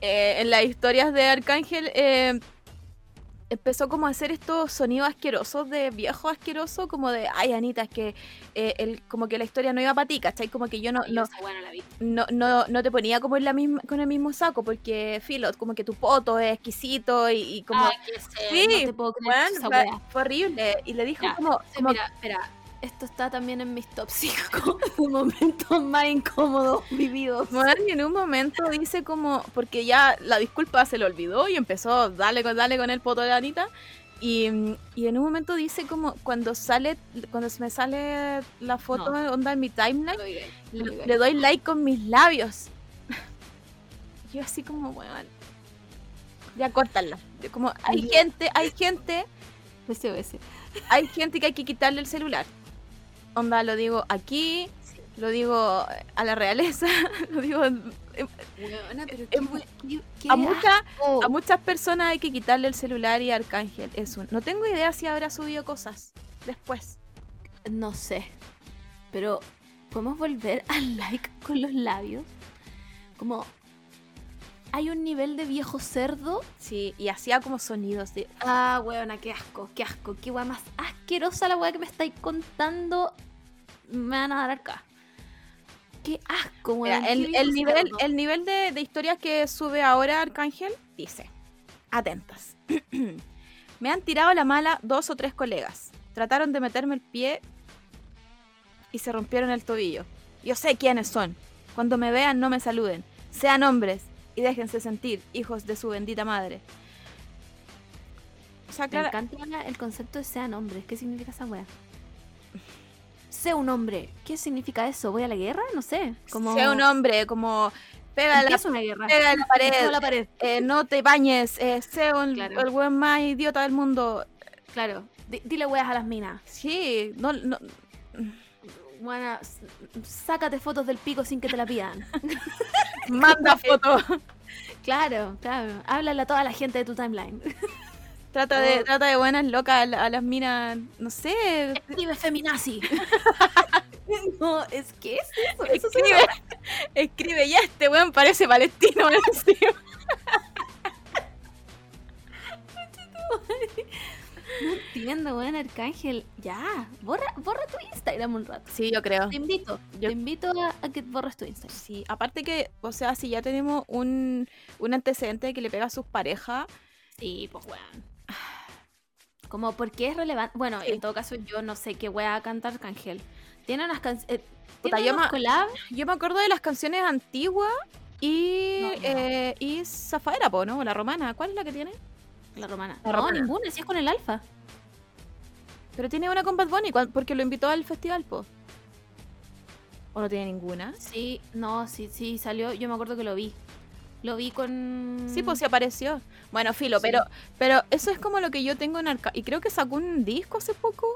eh, en las historias de Arcángel, eh, empezó como a hacer estos sonidos asquerosos de viejo asqueroso, como de, ay Anita, es que eh, el, como que la historia no iba para ti, ¿cachai? Como que yo no, no, no, no, no te ponía como en la misma, con el mismo saco, porque filo, como que tu poto es exquisito y, y como... Ay, que sé, Sí, no te puedo creer Bueno, esa fue, horrible. Y le dijo Ya, como, Sí, como- mira, espera. Esto está también en mis top 5 de momentos más incómodos vividos. Bueno, y en un momento dice como, porque ya la disculpa se le olvidó y empezó, dale con, dale con el poto de Anita. Y, y en un momento dice como, cuando sale, cuando se me sale la foto No. onda en mi timeline, le, doy like con mis labios. Yo así como, bueno, ya córtala. Yo Como, hay Ay. gente, hay gente, SOS. hay gente que hay que quitarle el celular. Onda, lo digo aquí, lo digo a la realeza, lo digo pero qué, mu- we- qué- qué a, mucha- a muchas personas hay que quitarle el celular y Arcángel es un... No tengo idea si habrá subido cosas después. No sé. Pero, ¿podemos volver al like con los labios? Como. Hay un nivel de viejo cerdo. Sí, y hacía como sonidos de... Ah, weona, qué asco, qué asco. Qué weá más asquerosa la weá que me estáis contando. Me van a dar acá. Qué asco, Mira, el, nivel, el nivel de, de historias que sube ahora Arcángel dice, atentas, me han tirado la mala dos o tres colegas, trataron de meterme el pie y se rompieron el tobillo. Yo sé quiénes son, cuando me vean no me saluden, sean hombres y déjense sentir, hijos de su bendita madre. O sea, Me encanta el concepto de sean hombres. ¿Qué significa esa weá? Sé un hombre. ¿Qué significa eso? ¿Voy a la guerra? No sé. Como... sea un hombre, como pega la, una guerra. pega la pared, Empieza la pared. eh, no te bañes, eh, sé un- Claro. el buen más idiota del mundo. Claro. Di- dile weas a las minas. Sí, no, no, Buena, sácate fotos del pico sin que te la pidan. manda foto. claro, claro. Háblale a toda la gente de tu timeline. Trata, de, Oh. trata de buenas locas a, la- a las minas, no sé. Escribe feminazi. no, es que es eso. eso es Escribe, escribe, y este weón parece palestino. No entiendo, weón, Arcángel. Ya, borra, borra tu Instagram un rato. sí, yo creo. Te invito, Yo- te invito a, a que borres tu Instagram. Sí, aparte que, o sea, si ya tenemos un, un antecedente que le pega a sus parejas, Sí, pues weón. Como, ¿por qué es relevante? Bueno, Sí. en todo caso, yo no sé qué wea canta Arcángel. Tiene unas canciones. ¿Tiene yo yo me acuerdo de las canciones antiguas y, No, no. eh, y Zafaera, po, ¿no? La romana. ¿Cuál es la que tiene? La romana. La no, romana. ninguna, si es con el alfa. Pero tiene una con Bad Bunny porque lo invitó al festival, po. ¿O no tiene ninguna? Sí, no, sí, sí, salió. Yo me acuerdo que lo vi. Lo vi con. Sí, pues sí apareció. Bueno, filo, Sí. pero pero eso es como lo que yo tengo en Arca... Y creo que sacó un disco hace poco.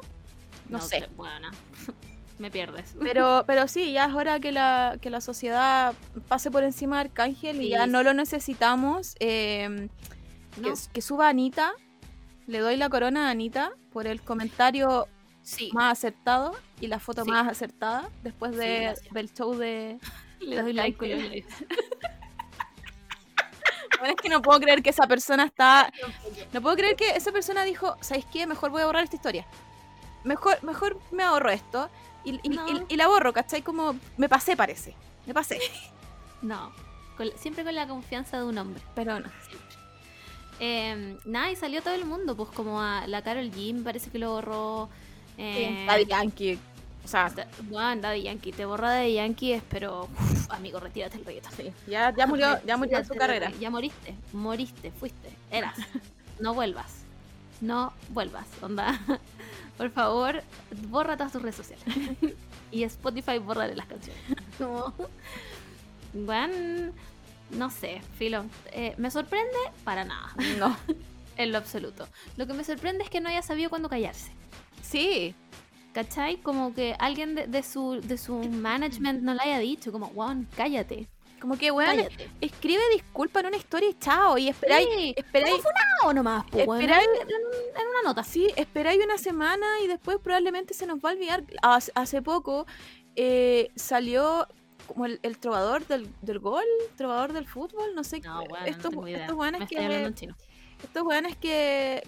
No, sé. Bueno, me pierdes. Pero, pero sí, ya es hora que la, que la sociedad pase por encima de Arcángel y ya no lo necesitamos. eh, No, que, que suba a Anita. Le doy la corona a Anita por el comentario sí, más acertado y la foto más acertada después de, del show de... le doy like. Bueno, es que no puedo creer que esa persona está... No puedo creer que esa persona dijo, ¿sabes qué? Mejor voy a borrar esta historia. Mejor, mejor me ahorro esto y, y- No. y- y la borro, ¿cachai? Como me pasé, parece. Me pasé. No, con- siempre con la confianza de un hombre. Pero no. Siempre. Eh, nada, y salió todo el mundo, pues como a la Carol me parece que lo borró. Eh, Yankee. O sea, Da- Bueno, Daddy Yankee, te borra Daddy Yankee, pero uf, amigo, retírate el reggaetón. sí, ya, ya murió, ya murió su carrera. Ya moriste, moriste, fuiste, eras. No vuelvas. No vuelvas, onda. Por favor, borra todas tus redes sociales. y Spotify, bórrale las canciones. Como- Bueno, no sé, Filo. eh, ¿Me sorprende? Para nada, No. en lo absoluto. Lo que me sorprende es que no haya sabido cuándo callarse. Sí. ¿Cachai? Como que alguien de, de su, de su management no le haya dicho, como, Juan, cállate. Como que, weón, cállate. escribe disculpa en una historia y chao. Y esperáis, Sí, esperáis, No, nomás, pues, weón, Esperáis- en, una nota. sí, esperáis una semana y después probablemente se nos va a olvidar. Hace, hace poco eh, salió como el, el trovador del, del gol, trovador del fútbol, no sé. No, weón, no estos, tengo idea. estos Me weones que, estos weones que,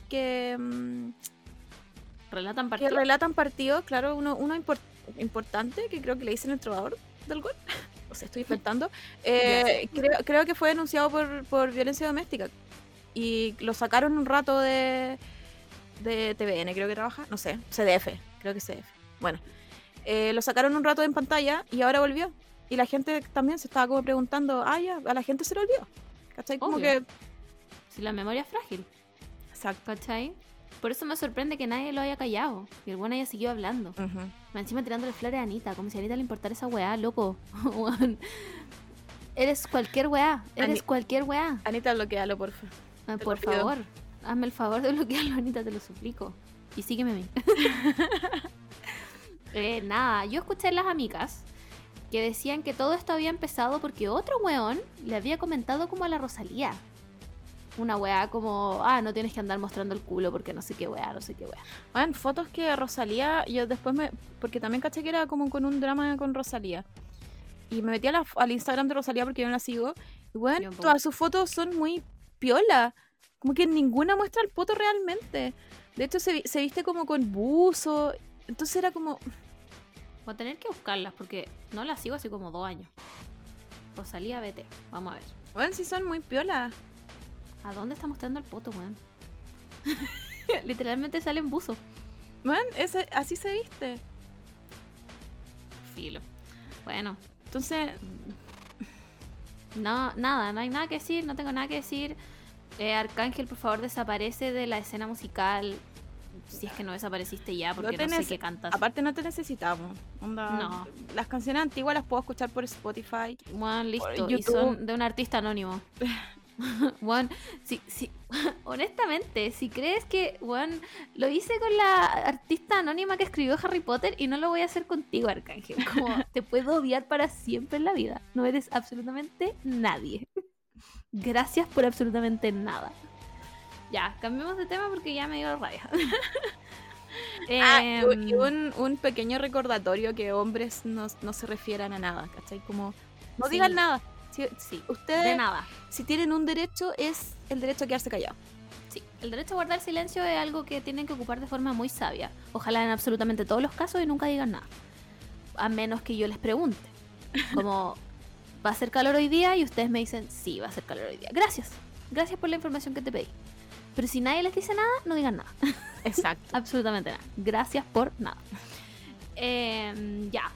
que, Relatan que partidos. relatan partidos, claro, uno, uno impor- importante, que creo que le dicen el trovador del gol. O sea, estoy inventando. Eh, creo, creo que fue denunciado por, por violencia doméstica. Y lo sacaron un rato de, de TVN, creo que trabaja. No sé, CDF, creo que CDF. Bueno, eh, lo sacaron un rato en pantalla y ahora volvió. Y la gente también se estaba como preguntando, ah, ya, a la gente se lo olvidó. ¿Cachai? Como Obvio. que... Si la memoria es frágil, Exacto. ¿cachai? Por eso me sorprende que nadie lo haya callado y el bueno haya seguido hablando. Ujú. Más Encima tirándole flores a Anita, como si a Anita le importara esa weá, loco. Eres cualquier weá, eres Ani- cualquier weá. Anita, bloquealo, porfa. Ah, Te por pido. favor, hazme el favor de bloquearlo, Anita, te lo suplico. Y sígueme a mí. Eh, nada, yo escuché en las amigas que decían que todo esto había empezado porque otro weón le había comentado como a la Rosalía. Una weá como, ah, no tienes que andar mostrando el culo porque no sé qué weá, no sé qué weá. Bueno, fotos que Rosalía, yo después me. Porque también caché que era como con un drama con Rosalía. Y me metí a la- al Instagram de Rosalía porque yo no la sigo. Y bueno, todas sus fotos son muy piola. Como que ninguna muestra el poto realmente. De hecho, se, se viste como con buzo. Entonces era como. Voy a tener que buscarlas porque no las sigo hace como dos años. Rosalía, vete. Vamos a ver. Bueno, sí son muy piola. ¿A dónde está mostrando el poto, weón? Literalmente sale en buzo. Ese, así se viste. Filo. Bueno, Entonces, no, nada, no hay nada que decir, no tengo nada que decir. Eh, Arcángel, por favor, desaparece de la escena musical. Si es que no desapareciste ya, porque no, sé tenés- qué cantas. aparte no te necesitamos. Onda, No. Las canciones antiguas las puedo escuchar por Spotify. Bueno, listo. Y YouTube. son de un artista anónimo. Juan, si, si, honestamente, si crees que Juan lo hice con la artista anónima que escribió Harry Potter y no lo voy a hacer contigo, Arcángel. Como te puedo odiar para siempre en la vida. No eres absolutamente nadie. Gracias por absolutamente nada. Ya, cambiemos de tema porque ya me dio rabia. Ah, y- Em, y un, un pequeño recordatorio que hombres no, no se refieran a nada, ¿cachai? Como, no Sí. digan nada. Sí, ustedes, de nada. si tienen un derecho, es el derecho a quedarse callado. Sí, el derecho a guardar silencio es algo que tienen que ocupar de forma muy sabia. Ojalá en absolutamente todos los casos y nunca digan nada. A menos que yo les pregunte. Como, ¿va a ser calor hoy día? Y ustedes me dicen, sí, va a ser calor hoy día. Gracias. Gracias por la información que te pedí. Pero si nadie les dice nada, no digan nada. Exacto. Absolutamente nada. Gracias por nada. Em, ya.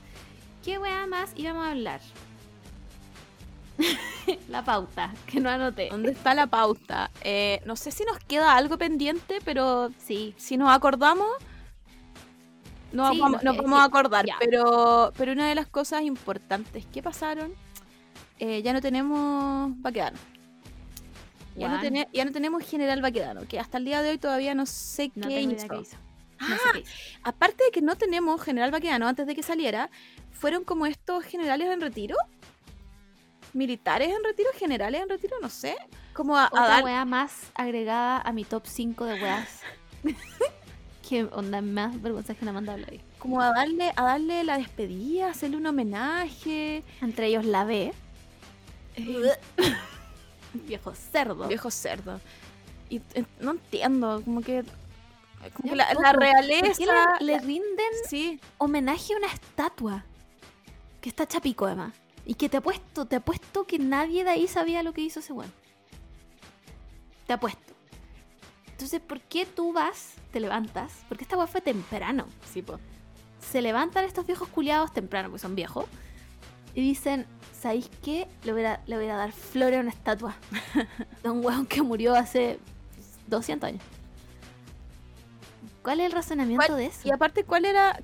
¿Qué weá más íbamos a hablar? la pauta, que no anoté. ¿Dónde está la pauta? Eh, no sé si nos queda algo pendiente, pero Sí, si nos acordamos, no Sí, vamos, nos queda- vamos sí, a acordar. ya. Pero, pero una de las cosas importantes que pasaron, eh, ya no tenemos Baquedano. Ya no, ya tenemos General Baquedano, que hasta el día de hoy todavía no sé no qué tengo hizo. idea qué hizo. No sé qué hizo. Aparte de que no tenemos General Baquedano antes de que saliera, fueron como estos generales en retiro. Militares en retiro, generales en retiro, no sé. Como a, a Otra dar. weá más agregada a mi top 5 de weas. que onda más vergüenza que la manda hablar ahí. Como a darle, a darle la despedida, hacerle un homenaje. Entre ellos la B, Eh, viejo cerdo. viejo cerdo. Y eh, no entiendo, como que. Como la, la tampoco. ¿Por realeza. le, le rinden Sí, homenaje a una estatua? Que está chapico además. Y que te apuesto, te apuesto que nadie de ahí sabía lo que hizo ese weón. Te apuesto. Entonces, ¿por qué tú vas, te levantas? Porque esta weá fue temprano. sí, po. se levantan estos viejos culiados temprano, porque son viejos, y dicen, ¿sabéis qué? Le voy, a, le voy a dar flores a una estatua de un weón que murió hace 200 años. ¿Cuál es el razonamiento ¿Cuál- de eso? Y aparte, ¿cuál era?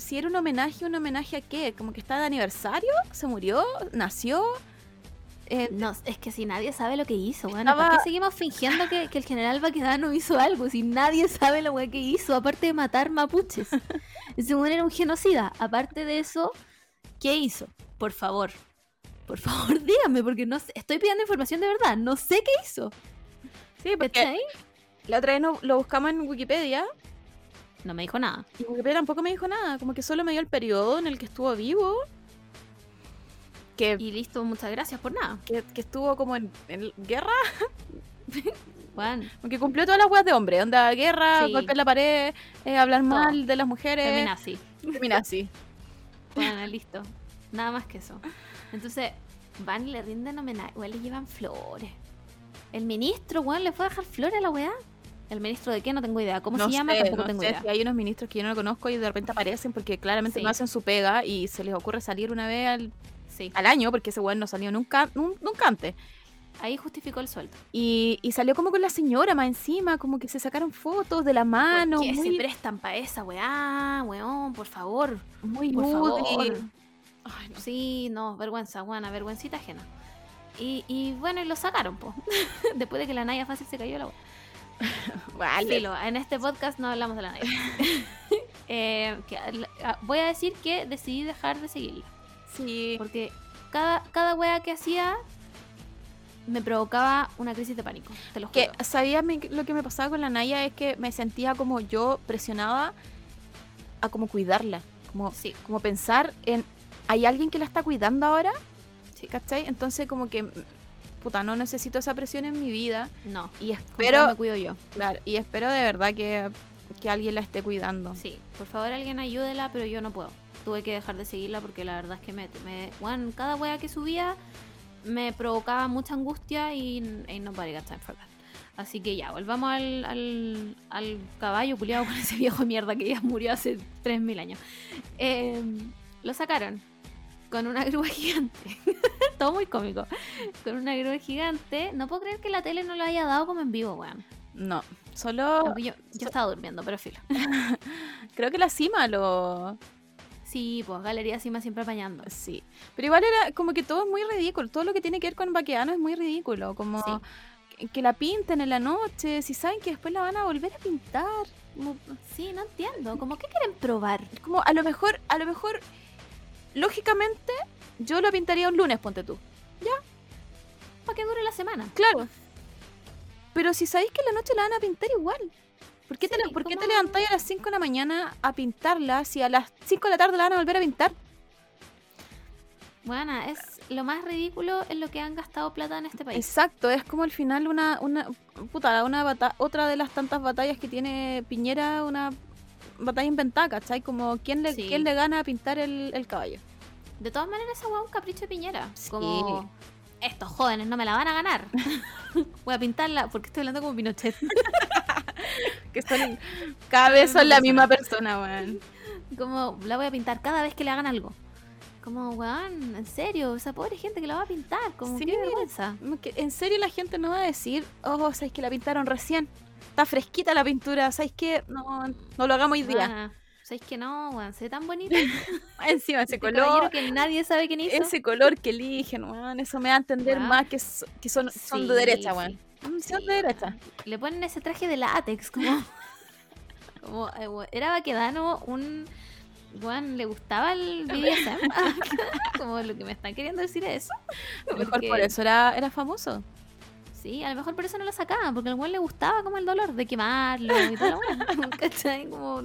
Si era un homenaje, ¿un homenaje a qué? ¿Como que está de aniversario? ¿Se murió? ¿Nació? Eh, No, es que si nadie sabe lo que hizo, Estaba- ¿para qué seguimos fingiendo que, que el general Baquedano hizo algo? Si nadie sabe lo que hizo, aparte de matar mapuches. Weón era un genocida. Aparte de eso, ¿qué hizo? Por favor. Por favor, dígame, porque no sé. Estoy pidiendo información de verdad. No sé qué hizo. sí, porque ¿Cachai? la otra vez no- lo buscamos en Wikipedia No me dijo nada. y Wikipedia tampoco me dijo nada. Como que solo me dio el periodo en el que estuvo vivo. Que, Y listo, muchas gracias por nada. que, que estuvo como en, en guerra. Juan, Porque cumplió todas las weas de hombre. Onda, guerra, Sí. golpear la pared, eh, hablar Todo. mal de las mujeres. termina así. Feminazi. Bueno, listo. Nada más que eso. Entonces, van y le rinden homenaje. Igual le llevan flores. El ministro, weón, le fue a dejar flores a la weá. ¿El ministro de qué? No tengo idea. ¿Cómo no se llama? Tampoco no tengo sé idea. si hay unos ministros que yo no conozco y de repente aparecen porque claramente Sí. no hacen su pega y se les ocurre salir una vez al, Sí. al año porque ese weón no salió nunca, nun- nunca antes. Ahí justificó el sueldo. Y, y salió como con la señora más encima, como que se sacaron fotos de la mano, ¿Por qué muy, se prestan para esa weá, weón? Por favor. muy Por nude. favor. Ay, no. Sí, no, vergüenza, buena, vergüencita ajena. Y, y bueno, y lo sacaron, po. Después de que la Naya fácil se cayó la weá. Vale. Filo, en este podcast no hablamos de la Naya. Eh, que, ah, voy a decir que decidí dejar de seguirla. Sí. Porque cada, cada wea que hacía me provocaba una crisis de pánico. Te lo juro. Que sabía mi- lo que me pasaba con la Naya es que me sentía como yo presionada a como cuidarla, como, Sí, como pensar en hay alguien que la está cuidando ahora, sí. ¿cachai? Entonces como que puta, no necesito esa presión en mi vida No. y Pero espero, me cuido yo. claro, y espero de verdad que, que alguien la esté cuidando. Sí, por favor alguien ayúdela, pero yo no puedo. Tuve que dejar de seguirla porque la verdad es que me, me weón, cada wea que subía me provocaba mucha angustia y ain't nobody got time for that. Así que ya, volvamos al, al, al caballo culiado con ese viejo mierda que ya murió hace 3.000 años. Eh, lo sacaron con una grúa gigante. Todo muy cómico. Con una grúa gigante. No puedo creer que la tele no lo haya dado como en vivo, weón. No, solo Yo, yo estaba durmiendo, pero filo. creo que la cima lo Sí, pues Galería Cima siempre apañando. Sí, pero igual era como que todo es muy ridículo, todo lo que tiene que ver con Baqueano es muy ridículo, como Sí. que, que la pinten en la noche, si saben que después la van a volver a pintar, como, Sí, no entiendo. ¿Cómo que quieren probar? como a lo mejor, a lo mejor, lógicamente, yo lo pintaría un lunes, ponte tú, Para que dure la semana. claro, pero si sabéis que en la noche la van a pintar igual, ¿por qué, te, Sí, por qué te levantáis a las 5 de la mañana a pintarla si a las 5 de la tarde la van a volver a pintar? Bueno, es lo más ridículo en lo que han gastado plata en este país. Exacto, es como al final una, una puta, una bata- otra de las tantas batallas que tiene Piñera, una batalla inventada, ¿cachai? Como quién le, Sí. quién le gana a pintar el, el caballo. De todas maneras, esa hueá es un capricho de Piñera. Sí. Como, estos jóvenes no me la van a ganar. Voy a pintarla, porque estoy hablando como Pinochet. Que son, cada vez son la misma persona, weón. como, la voy a pintar cada vez que le hagan algo. Como, weón, en serio, esa pobre gente que la va a pintar. Como, Sí. qué vergüenza. En serio la gente no va a decir, oh, ¿sabéis que la pintaron recién? Está fresquita la pintura, ¿sabéis que No, no lo hagamos hoy día. Weona, ¿Sabéis que no, weón? Se ve tan bonito. Encima ese Este color, que nadie sabe quién hizo. ese color que eligen, weón, eso me da a entender más que, so- que son, son de derecha, weón. Mm, Son de derecha. Le ponen ese traje de látex, como. como eh, era Baquedano un. Juan, ¿le gustaba el BDSM? como lo que me están queriendo decir es eso. Mejor Porque- por eso era, era famoso. Sí, a lo mejor por eso no lo sacaban, porque al weón le gustaba como el dolor de quemarlo y weá, ¿cachai? Como...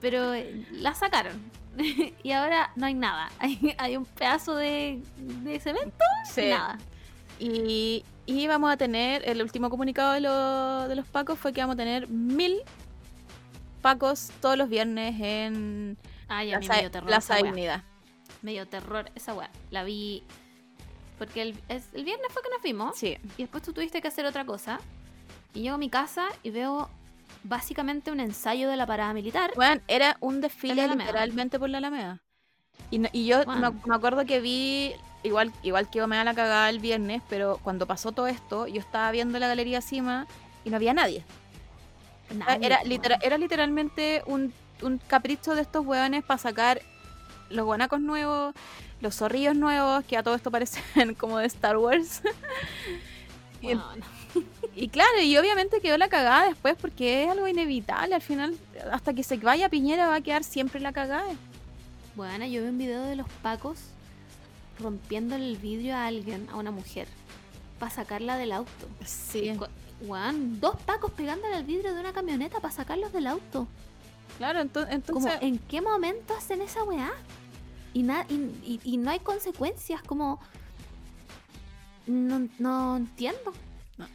Pero eh, la sacaron. y ahora no hay nada. Hay, hay un pedazo de, de cemento y nada. Y, y vamos a tener, el último comunicado de, lo- de los pacos fue que vamos a tener mil pacos todos los viernes en Ay, Plaza, me dio terror. Plaza. Dignidad. Me dio terror esa weá. La vi. Porque el, es- el viernes fue que nos fuimos. Sí. Y después tú tuviste que hacer otra cosa. Y llego a mi casa y veo básicamente un ensayo de la parada militar. Bueno, era un desfile la literalmente por la Alameda. Y, no- y yo Bueno. me, me acuerdo que vi, igual, igual que me da la cagada el viernes, pero cuando pasó todo esto, yo estaba viendo la galería cima y no había nadie. Nadie, era, po, litera- era literalmente un, un capricho de estos hueones para sacar los guanacos nuevos, los zorrillos nuevos, que a todo esto parecen como de Star Wars. y, weón. y claro, y obviamente quedó la cagada después porque es algo inevitable. Al final, hasta que se vaya Piñera va a quedar siempre la cagada. Bueno, yo vi un video de los pacos rompiendo el vidrio a alguien, a una mujer, para sacarla del auto. Sí. Weón, dos pacos pegándole al vidrio de una camioneta para sacarlos del auto. Claro, ento- entonces... ¿en qué momento hacen esa weá? Y, na- y, y- y no hay consecuencias, como... No, no entiendo. No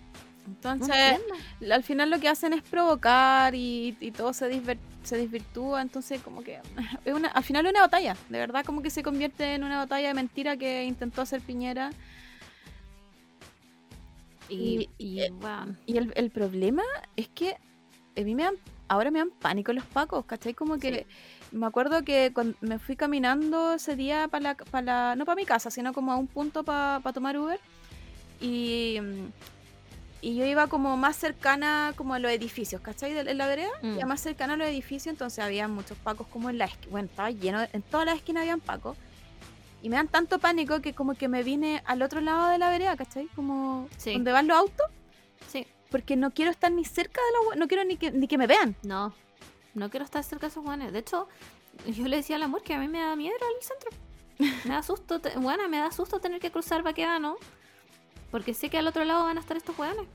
Entonces, entiendo. al final lo que hacen es provocar y, y todo se, disver- se desvirtúa, entonces como que es una, al final es una batalla, de verdad como que se convierte en una batalla de mentira que intentó hacer Piñera. Y, Y- y, eh, Y el, el problema es que a mí me dan, ahora me dan pánico los pacos, ¿cachai? Como que me acuerdo que cuando me fui caminando ese día para la, pa' la- no para mi casa, sino como a un punto para tomar Uber. Y, y yo iba como más cercana como a los edificios, ¿cachai? De- En la vereda, Mm. iba más cercana a los edificios, entonces había muchos pacos como en la esquina. Bueno, estaba lleno, de- en todas las esquinas habían pacos. Y me dan tanto pánico que como que me vine al otro lado de la vereda, ¿cachai? Como Sí. donde van los autos sí, porque no quiero estar ni cerca de los no quiero ni que, ni que me vean. no, no quiero estar cerca de esos weones. De hecho, yo le decía al amor que a mí me da miedo al centro. Me da susto, bueno, me da susto tener que cruzar Baquedano. Porque sé que al otro lado van a estar estos weones.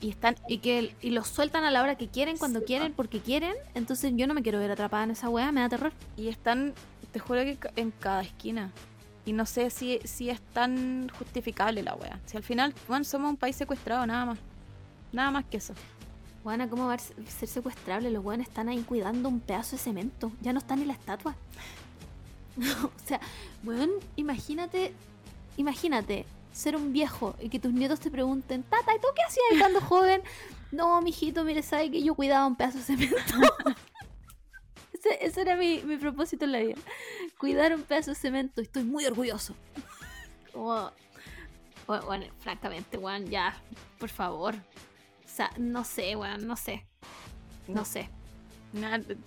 Y están Y que y los sueltan a la hora que quieren, cuando Sí, quieren, porque quieren. Entonces yo no me quiero ver atrapada en esa weá, me da terror. y están, te juro que en cada esquina. Y no sé si, si es tan justificable la wea. Si al final, bueno, somos un país secuestrado, nada más. Nada más que eso. Juana, ¿cómo va a ser secuestrable? Los weones están ahí cuidando un pedazo de cemento. Ya no está ni la estatua. o sea, weón, imagínate, imagínate ser un viejo y que tus nietos te pregunten, Tata, ¿y tú qué hacías ahí cuando joven? No, mijito, mire, sabe que yo cuidaba un pedazo de cemento. ese, ese era mi, mi propósito en la vida. Cuidar un pedazo de cemento. Estoy muy orgulloso. Como, bueno, bueno, francamente, weón, ya, por favor. Sea, no sé, weón, no sé. No sé.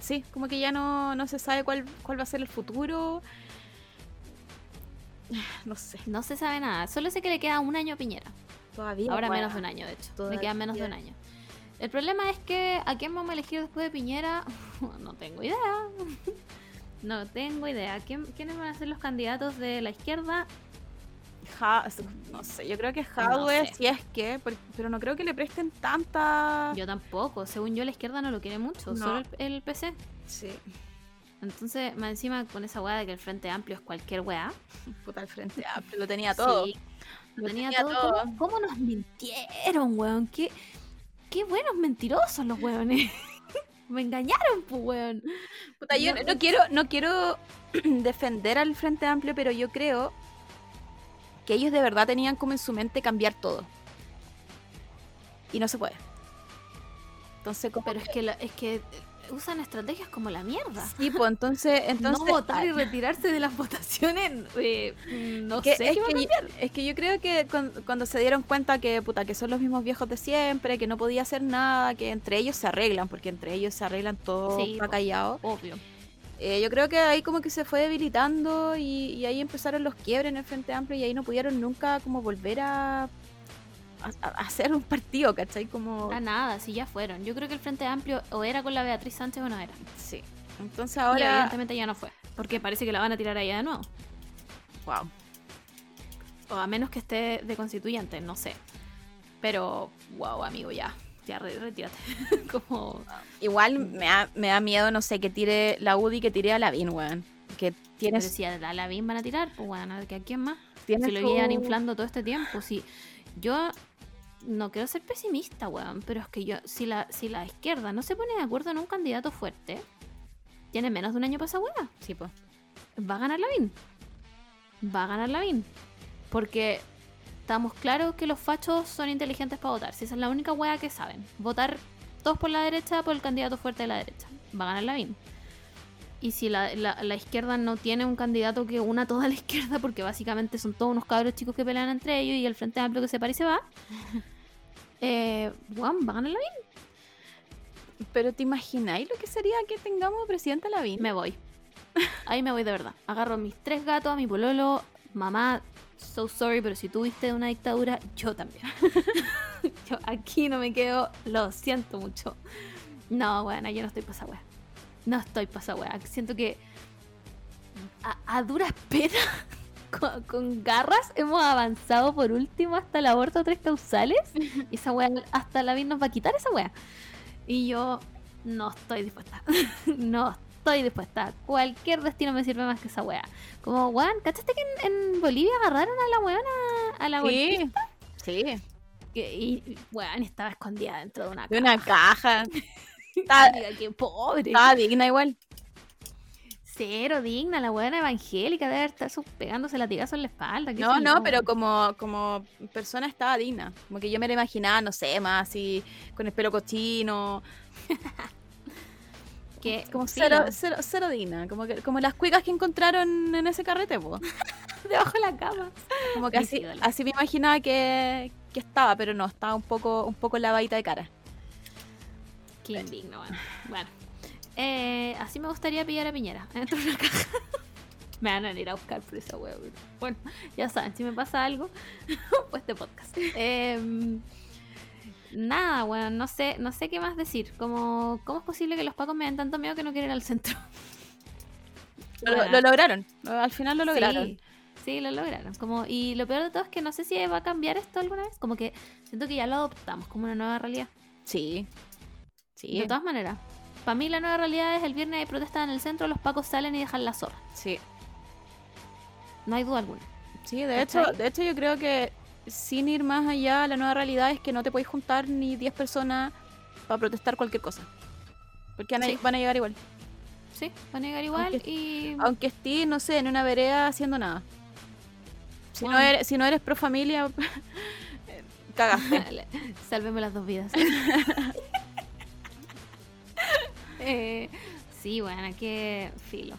Sí, como que ya no, no se sabe cuál, cuál va a ser el futuro. No sé, No se sabe nada. Solo sé que le queda un año a Piñera. todavía. Ahora menos de un año, de hecho. Le queda menos de un año. El problema es que a quién vamos a elegir después de Piñera, no tengo idea. No tengo idea. ¿Quién- ¿Quiénes van a ser los candidatos de la izquierda? No sé, yo creo que No Hadwe, sé. si es que, pero no creo que le presten tanta. Yo tampoco. Según yo, la izquierda no lo quiere mucho. No. Solo el, el PC. Sí, Entonces, más encima con esa weá de que el Frente Amplio es cualquier weá. puta, el frente amplio, lo tenía todo. Sí, lo Lo tenía, tenía todo. todo. ¿Cómo, cómo nos mintieron, weón? ¿Qué, qué buenos mentirosos los weones. Me engañaron, pues, weón. Puta, yo No, no, quiero, no quiero defender al Frente Amplio, pero yo creo que ellos de verdad tenían como en su mente cambiar todo. Y no se puede. Entonces, Pero es que, la- es que usan estrategias como la mierda. Sí, pues entonces, entonces no votar y retirarse de las votaciones, eh, no que- sé es, que, cambiar. es que yo creo que cuan- cuando, se dieron cuenta que puta que son los mismos viejos de siempre, que no podía hacer nada, que entre ellos se arreglan, porque entre ellos se arreglan todo Sí, callado. Obvio. Eh, yo creo que ahí como que se fue debilitando y, y ahí empezaron los quiebres en el Frente Amplio y ahí no pudieron nunca como volver a, a, a hacer un partido, ¿cachai? Como... A nada, si ya fueron. Yo creo que el Frente Amplio o era con la Beatriz Sánchez o no era. Sí. Entonces Y ahora... evidentemente ya no fue. Porque parece que la van a tirar allá de nuevo. Wow. O a menos que esté de constituyente, no sé. Pero, wow, amigo, ya. Ya, re- retírate. Como. Igual me da, me da miedo, no sé, que tire la UDI, que tire a Lavín, weón. Que Pero tiene, si a la Lavín van a tirar, pues bueno, ¿a quién más? Si lo llevan inflando todo este tiempo. Si yo no quiero ser pesimista, weón, pero es que yo, si la, si la izquierda no se pone de acuerdo en un candidato fuerte, tiene menos de un año para esa weá. Sí, pues. Va a ganar Lavín. Va a ganar Lavín. Porque estamos claros que los fachos son inteligentes para votar. Si esa es la única weá que saben. Votar todos por la derecha por el candidato fuerte de la derecha. Va a ganar Lavín. Y si la, la- la izquierda no tiene un candidato que una toda la izquierda, porque básicamente son todos unos cabros chicos que pelean entre ellos y el Frente Amplio que se se va, eh, weón, va a ganar Lavín. Pero ¿te imagináis lo que sería que tengamos presidente a Lavín? Me voy. Ahí me voy de verdad. Agarro mis tres gatos, a mi pololo, mamá, so sorry, pero si tuviste una dictadura, yo también. yo aquí no me quedo, lo siento mucho. No, bueno, yo no estoy para esa wea. No estoy para esa wea. Siento que a, duras penas, con, garras, hemos avanzado por último hasta el aborto a tres causales. Y esa wea, hasta la vida nos va a quitar esa wea. Y yo no estoy dispuesta. no estoy dispuesta. Cualquier destino me sirve más que esa wea. Como, weón, ¿cachaste que en, en Bolivia agarraron a la weona? A la Sí. Sí. que- y, weón, estaba escondida dentro de una De una caja. caja. Amiga, qué pobre. estaba digna igual. Cero digna, la buena evangélica debe estar pegándose latigazo en la espalda. No, no, pero como, como persona estaba digna. Como que yo me la imaginaba, no sé, más así, con el pelo cochino. Que, Como cero, cero, cero digna. Como, que, como las cuicas que encontraron en ese carrete, debajo de la cama. Como que así, así me imaginaba que, que estaba, pero no, estaba un poco, un poco lavadita de cara. Qué indigno, bueno. Bueno. Eh, así me gustaría pillar a Piñera dentro de una caja. me van a ir a buscar por esa weón. Bueno, ya saben, si me pasa algo, pues este podcast. Em, nada, bueno, no sé, no sé qué más decir. Como, ¿Cómo es posible que los pacos me den tanto miedo que no quieren ir al centro? Lo, lo lograron, lo- al final lo lograron. Sí, sí, lo lograron. Como, y lo peor de todo es que no sé si va a cambiar esto alguna vez. Como que siento que ya lo adoptamos como una nueva realidad. Sí. Sí. De todas maneras. Para mí la nueva realidad es el viernes hay protesta en el centro, los pacos salen y dejan la zorra. Sí. No hay duda alguna. Sí, de hecho, de hecho yo creo que sin ir más allá, la nueva realidad es que no te puedes juntar ni 10 personas para protestar cualquier cosa. Porque van a, Sí. van a llegar igual. Sí, va a negar igual Aunque- y... Aunque estés, no sé, en una vereda haciendo nada. Si, no, eres, si no eres pro familia, cagaste. Salvemos las dos vidas. Eh, sí, bueno, que filo.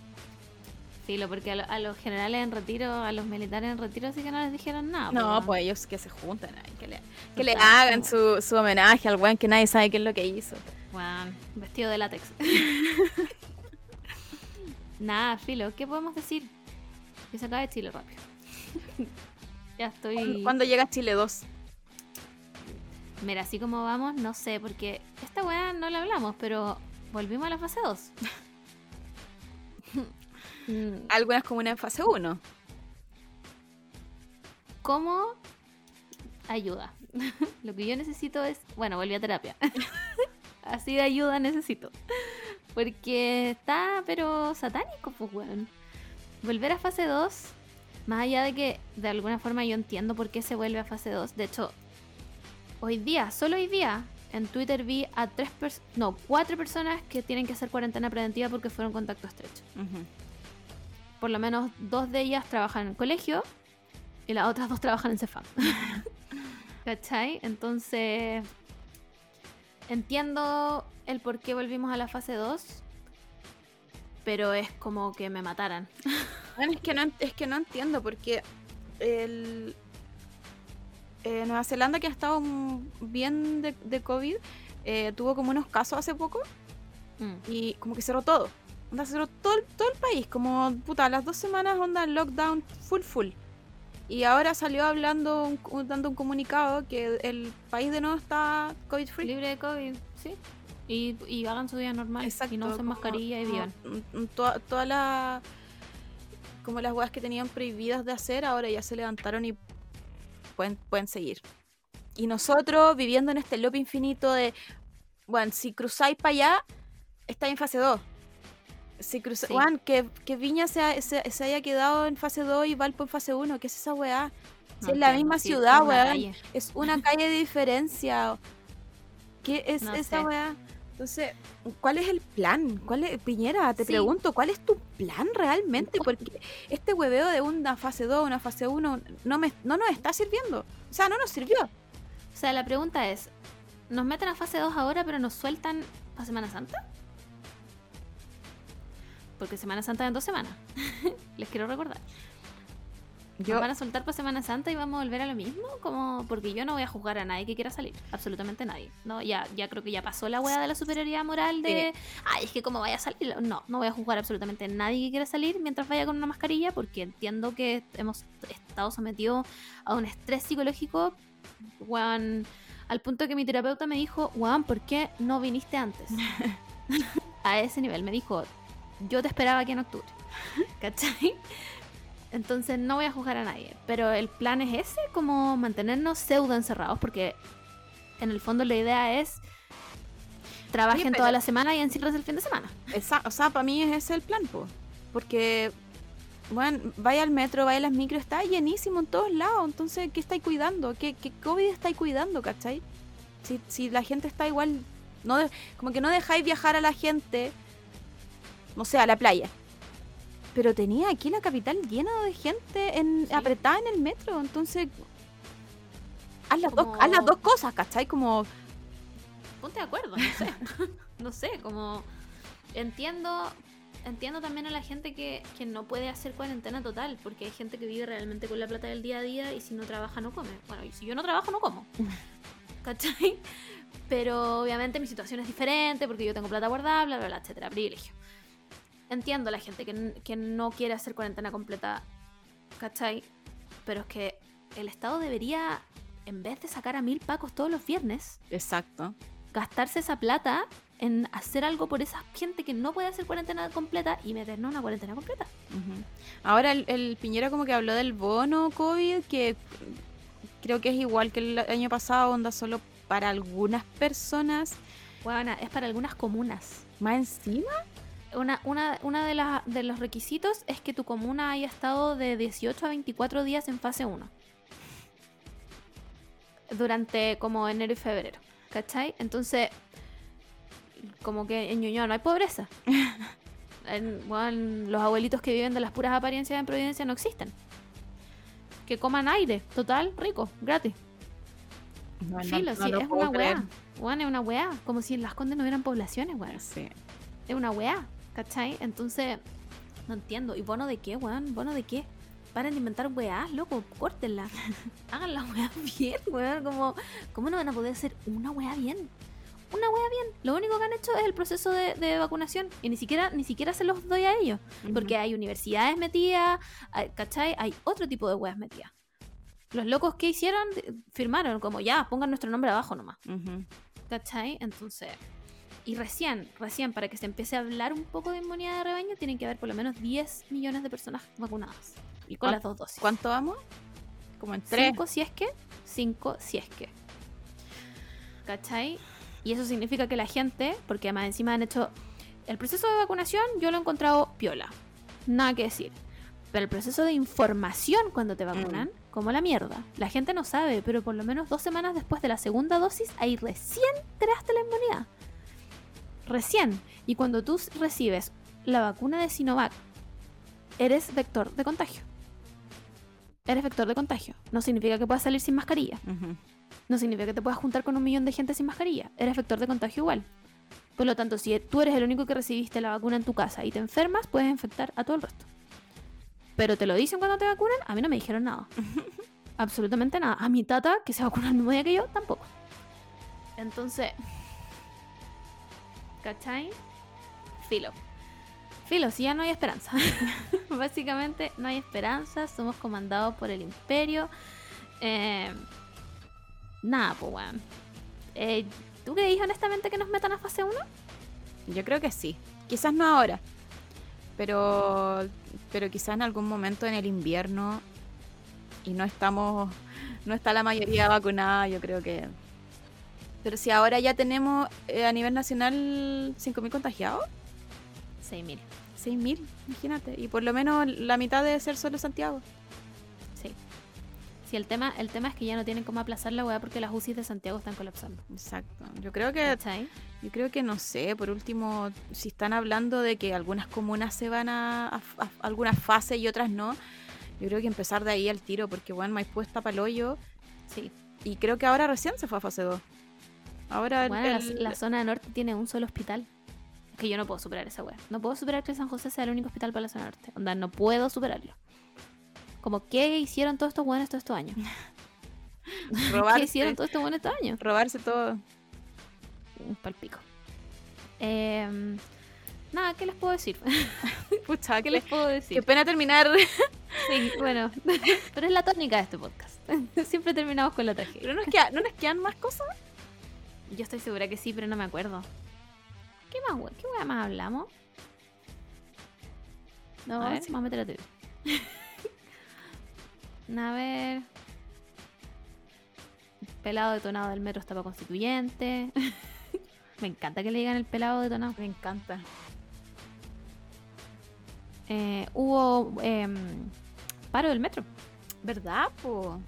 Filo, porque a, lo- a los generales en retiro, a los militares en retiro, sí que no les dijeron nada. No, pues ellos que se juntan ahí, que le, que le Total, hagan su, su homenaje al weón que nadie sabe qué es lo que hizo. Weón, vestido de látex. Nada, filo, ¿qué podemos decir? Que se acabe Chile rápido. ya estoy. Cuando llega Chile 2. Mira, así como vamos, no sé, porque esta weá no la hablamos, pero volvimos a la fase 2. Mm, Algunas comunas en fase 1. ¿Cómo ayuda? Lo que yo necesito es, bueno, volví a terapia. Así de ayuda necesito. Porque está, pero satánico, pues, weón. Volver a fase 2, más allá de que de alguna forma yo entiendo por qué se vuelve a fase 2. De hecho, hoy día, solo hoy día, en Twitter vi a tres personas, no, cuatro personas que tienen que hacer cuarentena preventiva porque fueron contacto estrecho. Por lo menos dos de ellas trabajan en colegio y las otras dos trabajan en Cefam. ¿Cachai? Entonces, entiendo el por qué volvimos a la fase 2, pero es como que me mataran. Bueno, es, que no, es que no entiendo porque el, eh, Nueva Zelanda, que ha estado bien de, de COVID, eh, tuvo como unos casos hace poco Mm. y como que cerró todo. Onda, cerró todo, el- todo el país, como puta, las dos semanas onda lockdown full full. Y ahora salió hablando, un- dando un comunicado que el país de nuevo está COVID free. Libre de COVID, sí. Y, y hagan su vida normal. y no usen mascarilla y vivan. mm, toda- Todas las. Como las weas que tenían prohibidas de hacer, ahora ya se levantaron y pueden, pueden seguir. Y nosotros viviendo en este loop infinito de. Bueno, si cruzáis para allá, está en fase 2. Si Sí. weón, que, que Viña se, ha- se, se haya quedado en fase 2 y Valpo en fase 1. ¿Qué es esa weá? Si No es la misma ciudad, calle. Es una calle de diferencia. ¿Qué es No esa sé. weá? Entonces, ¿cuál es el plan? ¿Cuál es, Piñera, te Sí. pregunto, ¿cuál es tu plan realmente? Porque este hueveo de una fase 2, una fase 1, no, me, no nos está sirviendo. O sea, no nos sirvió. O sea, la pregunta es, ¿nos meten a fase 2 ahora pero nos sueltan para Semana Santa? Porque Semana Santa es en dos semanas. Les quiero recordar. Yo, ¿Nos van a soltar para Semana Santa y vamos a volver a lo mismo? Como porque yo no voy a juzgar a nadie que quiera salir. Absolutamente nadie. No, ya, ya creo que ya pasó la weá de la superioridad moral de ay, es que como vaya a salir. No, no voy a juzgar absolutamente a nadie que quiera salir mientras vaya con una mascarilla, porque entiendo que hemos estado sometidos a un estrés psicológico, weón, al punto que mi terapeuta me dijo, weón, ¿por qué no viniste antes? a ese nivel. Me dijo, yo te esperaba aquí en octubre. ¿Cachai? Entonces no voy a juzgar a nadie. Pero el plan es ese, como mantenernos pseudo encerrados, porque en el fondo la idea es trabajen toda la semana y encierres el fin de semana. esa- o sea, para mí es ese el plan, po. Porque, bueno, vaya al metro, vaya a las micros, está llenísimo en todos lados. Entonces, ¿qué estáis cuidando? ¿Qué, qué COVID estáis cuidando, cachai? Si, si la gente está igual, no de- como que no dejáis viajar a la gente, no sé, a la playa. pero tenía aquí la capital llena de gente en, Sí. apretada en el metro. Entonces, haz las, dos, haz las dos cosas, ¿cachai? Como, Ponte de acuerdo, no sé. no sé, como. Entiendo. Entiendo también a la gente que, que no puede hacer cuarentena total, porque hay gente que vive realmente con la plata del día a día y si no trabaja no come. Bueno, y si yo no trabajo no como. ¿Cachai? Pero obviamente mi situación es diferente porque yo tengo plata guardada, bla, bla, bla, etcétera, privilegio. Entiendo a la gente que, que no quiere hacer cuarentena completa, ¿cachai? Pero es que el Estado debería, en vez de sacar a mil pacos todos los viernes, exacto. gastarse esa plata en hacer algo por esa gente que no puede hacer cuarentena completa y meternos una cuarentena completa. Ahora el, el Piñera como que habló del bono COVID, que creo que es igual que el año pasado, onda solo para algunas personas. Bueno, es para algunas comunas. Más encima, Una, una, una de, las de los requisitos es que tu comuna haya estado de 18 a 24 días en fase 1. Durante como enero y febrero. ¿Cachai? Entonces, como que en Ñuñoa no hay pobreza. En, bueno, los abuelitos que viven de las puras apariencias en Providencia no existen. Que coman aire, total, rico, gratis. no, Filo, no sí, es una weá. Bueno, es una weá. Como si en las condes no hubieran poblaciones, weón. Sí. Es una weá, ¿cachai? Entonces, no entiendo. ¿Y bono de qué, weón? ¿Bono de qué? Paren de inventar weás, loco, córtenla. Hagan la weá bien, weón. Como, ¿Cómo no van a poder hacer una weá bien? Una weá bien. Lo único que han hecho es el proceso de, de vacunación. Y ni siquiera, ni siquiera se los doy a ellos. Porque hay universidades metidas, hay- ¿cachai? Hay otro tipo de weas metidas. Los locos que hicieron, firmaron como ya, pongan nuestro nombre abajo nomás. ¿Cachai? Entonces, y recién, recién, para que se empiece a hablar un poco de inmunidad de rebaño, tienen que haber por lo menos 10 millones de personas vacunadas. ¿Y Con las dos dosis. ¿Cuánto vamos? Como en tres. 5 si es que, 5 si es que. ¿Cachai? Y eso significa que la gente, porque además encima han hecho el proceso de vacunación, yo lo he encontrado piola. Nada que decir. Pero el proceso de información cuando te vacunan, como la mierda. La gente no sabe, pero por lo menos dos semanas después de la segunda dosis, ahí recién creaste la inmunidad. Recién. Y cuando tú recibes la vacuna de Sinovac, eres vector de contagio. Eres vector de contagio. No significa que puedas salir sin mascarilla. No significa que te puedas juntar con un millón de gente sin mascarilla. Eres vector de contagio igual. Por lo tanto, si tú eres el único que recibiste la vacuna en tu casa y te enfermas, puedes infectar a todo el resto. Pero te lo dicen cuando te vacunan, a mí no me dijeron nada. Absolutamente nada. A mi tata, que se vacunó el mismo día que yo, tampoco. Entonces, ¿cachai? Filo. Filo, si ya no hay esperanza. Básicamente no hay esperanza, somos comandados por el imperio. Eh, nada, pues weón. Eh, ¿Tú creís honestamente que nos metan a fase 1? Yo creo que sí. Quizás no ahora. Pero, pero quizás en algún momento en el invierno y no estamos, no está la mayoría vacunada, yo creo que... Pero si ahora ya tenemos eh, a nivel nacional 5.000 contagiados, 6.000. 6.000, imagínate. Y por lo menos la mitad debe ser solo Santiago. Sí. Sí, el tema, el tema es que ya no tienen cómo aplazar la weá porque las UCI de Santiago están colapsando. Exacto. Yo creo que ¿Cachai? Yo creo que no sé, por último, si están hablando de que algunas comunas se van a, a- a algunas fases y otras no, yo creo que empezar de ahí al tiro, porque bueno, Maipú está para el hoyo Sí. y creo que ahora recién se fue a fase 2. Ahora Bueno, la, el- la zona norte tiene un solo hospital. Que yo no puedo superar esa weá. No puedo superar que San José sea el único hospital para la zona norte. Onda, no puedo superarlo. Como, ¿qué hicieron todos estos buenos todos estos años? ¿Qué robarse, hicieron todos estos buenos estos años? robarse todo. Palpico. Eh, nada, ¿qué les puedo decir? Pucha, ¿Qué qué, les puedo decir? qué pena terminar. Sí, bueno, pero es la tónica de este podcast. Siempre terminamos con la tragedia. Pero nos queda- no nos quedan más cosas. Yo estoy segura que sí, pero no me acuerdo. ¿Qué más, we- ¿Qué más hablamos? No, a ver, sí. vamos a meter a TV. a ver. Pelado detonado del metro estaba constituyente. me encanta que le digan el pelado detonado. Me encanta. Eh, hubo em, paro del metro. ¿Verdad, po?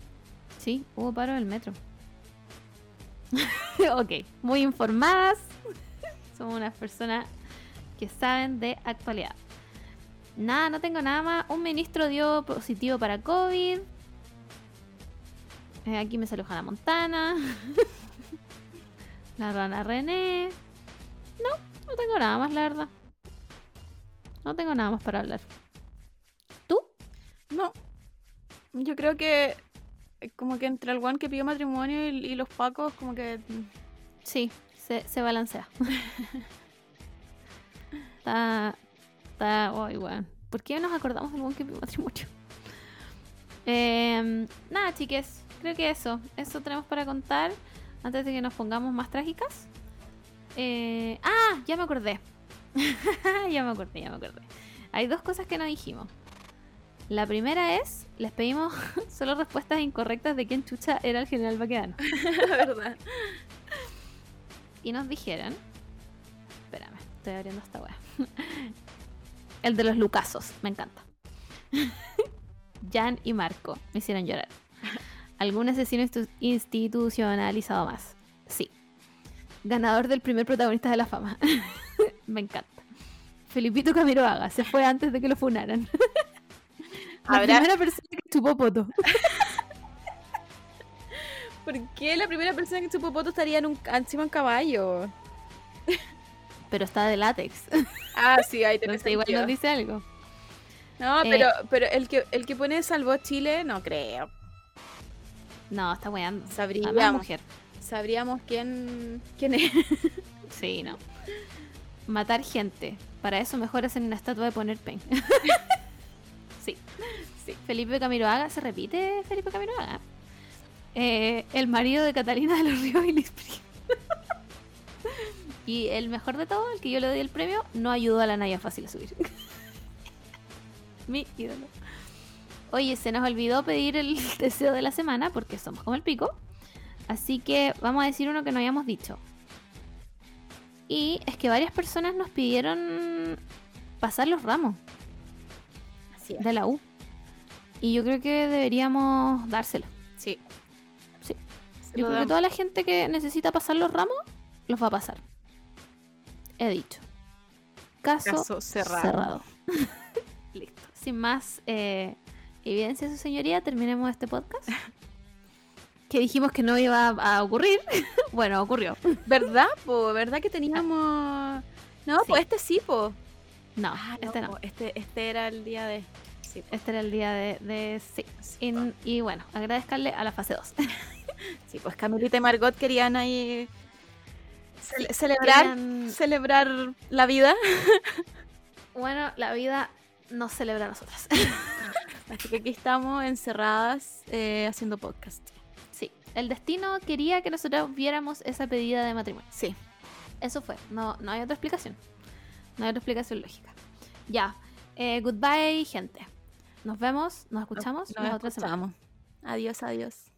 Sí, hubo paro del metro. ok, muy informadas. Somos unas personas que saben de actualidad. Nada, no tengo nada más. Un ministro dio positivo para COVID. Eh, aquí me salió Hannah Montana. la rana René. No, no tengo nada más, la verdad. No tengo nada más para hablar. ¿Tú? No. Yo creo que como que entre el one que pidió matrimonio y, y los pacos, como que Sí, se, se balancea. está. Está. Uy, weón. ¿Por qué nos acordamos del buen que pidió matrimonio? Em, nada, chiques. Creo que eso. Eso tenemos para contar. Antes de que nos pongamos más trágicas. Eh, ah, ya me acordé. ya me acordé, ya me acordé. Hay dos cosas que no dijimos. La primera es, les pedimos solo respuestas incorrectas de quién chucha era el general Baquedano. la verdad. Y nos dijeron. Espérame, estoy abriendo esta wea. El de los Lucasos, me encanta. Jan y Marco me hicieron llorar. ¿Algún asesino institucionalizado más? Sí. Ganador del primer protagonista de la fama. me encanta. Felipito Camiroaga se fue antes de que lo funaran. La Habrá- primera persona que chupó poto. ¿Por qué la primera persona que chupó poto estaría en un, encima de un caballo? Pero está de látex. Ah, sí, ahí tenés igual nos dice algo. No, Eh, pero, pero el que el que pone salvó Chile, no creo. No, está weando. Sabríamos, mujer. sabríamos quién, quién es. Sí, no. Matar gente. Para eso mejor hacen una estatua de poner pen. sí. Felipe Camiroaga. ¿Se repite Felipe Camiroaga? Eh, el marido de Catalina de los Ríos y y el mejor de todo, el que yo le doy el premio, no ayudó a la Naya fácil a subir. Mi ídolo. Oye, se nos olvidó pedir el deseo de la semana porque somos como el pico. Así que vamos a decir uno que no habíamos dicho. Y es que varias personas nos pidieron pasar los ramos Así es. de la U. Y yo creo que deberíamos dárselo. Sí. Sí. Se Yo creo que toda la gente que necesita pasar los ramos, los va a pasar. He dicho. Caso, Caso cerrado. cerrado. Listo. Sin más eh, evidencia, su señoría, terminemos este podcast. que dijimos que no iba a ocurrir. bueno, ocurrió. ¿Verdad, po? ¿Verdad que teníamos...? No, Sí. pues este sí, po. No, Ah, este no. Este, este era el día de... Sí. Este era el día de, de sí. Sí, Y, bueno, agradecerle a la fase 2. Sí, pues Camilita y Margot querían ahí cele- celebrar, Querían- celebrar la vida. Bueno, la vida nos celebra a nosotras. Así que aquí estamos encerradas eh, haciendo podcast. sí, el destino quería que nosotros viéramos esa pedida de matrimonio. Sí. Eso fue, no, no hay otra explicación. No hay otra explicación lógica. Ya, eh, goodbye, gente. Nos vemos, nos escuchamos Nos la otra semana. Adiós, adiós.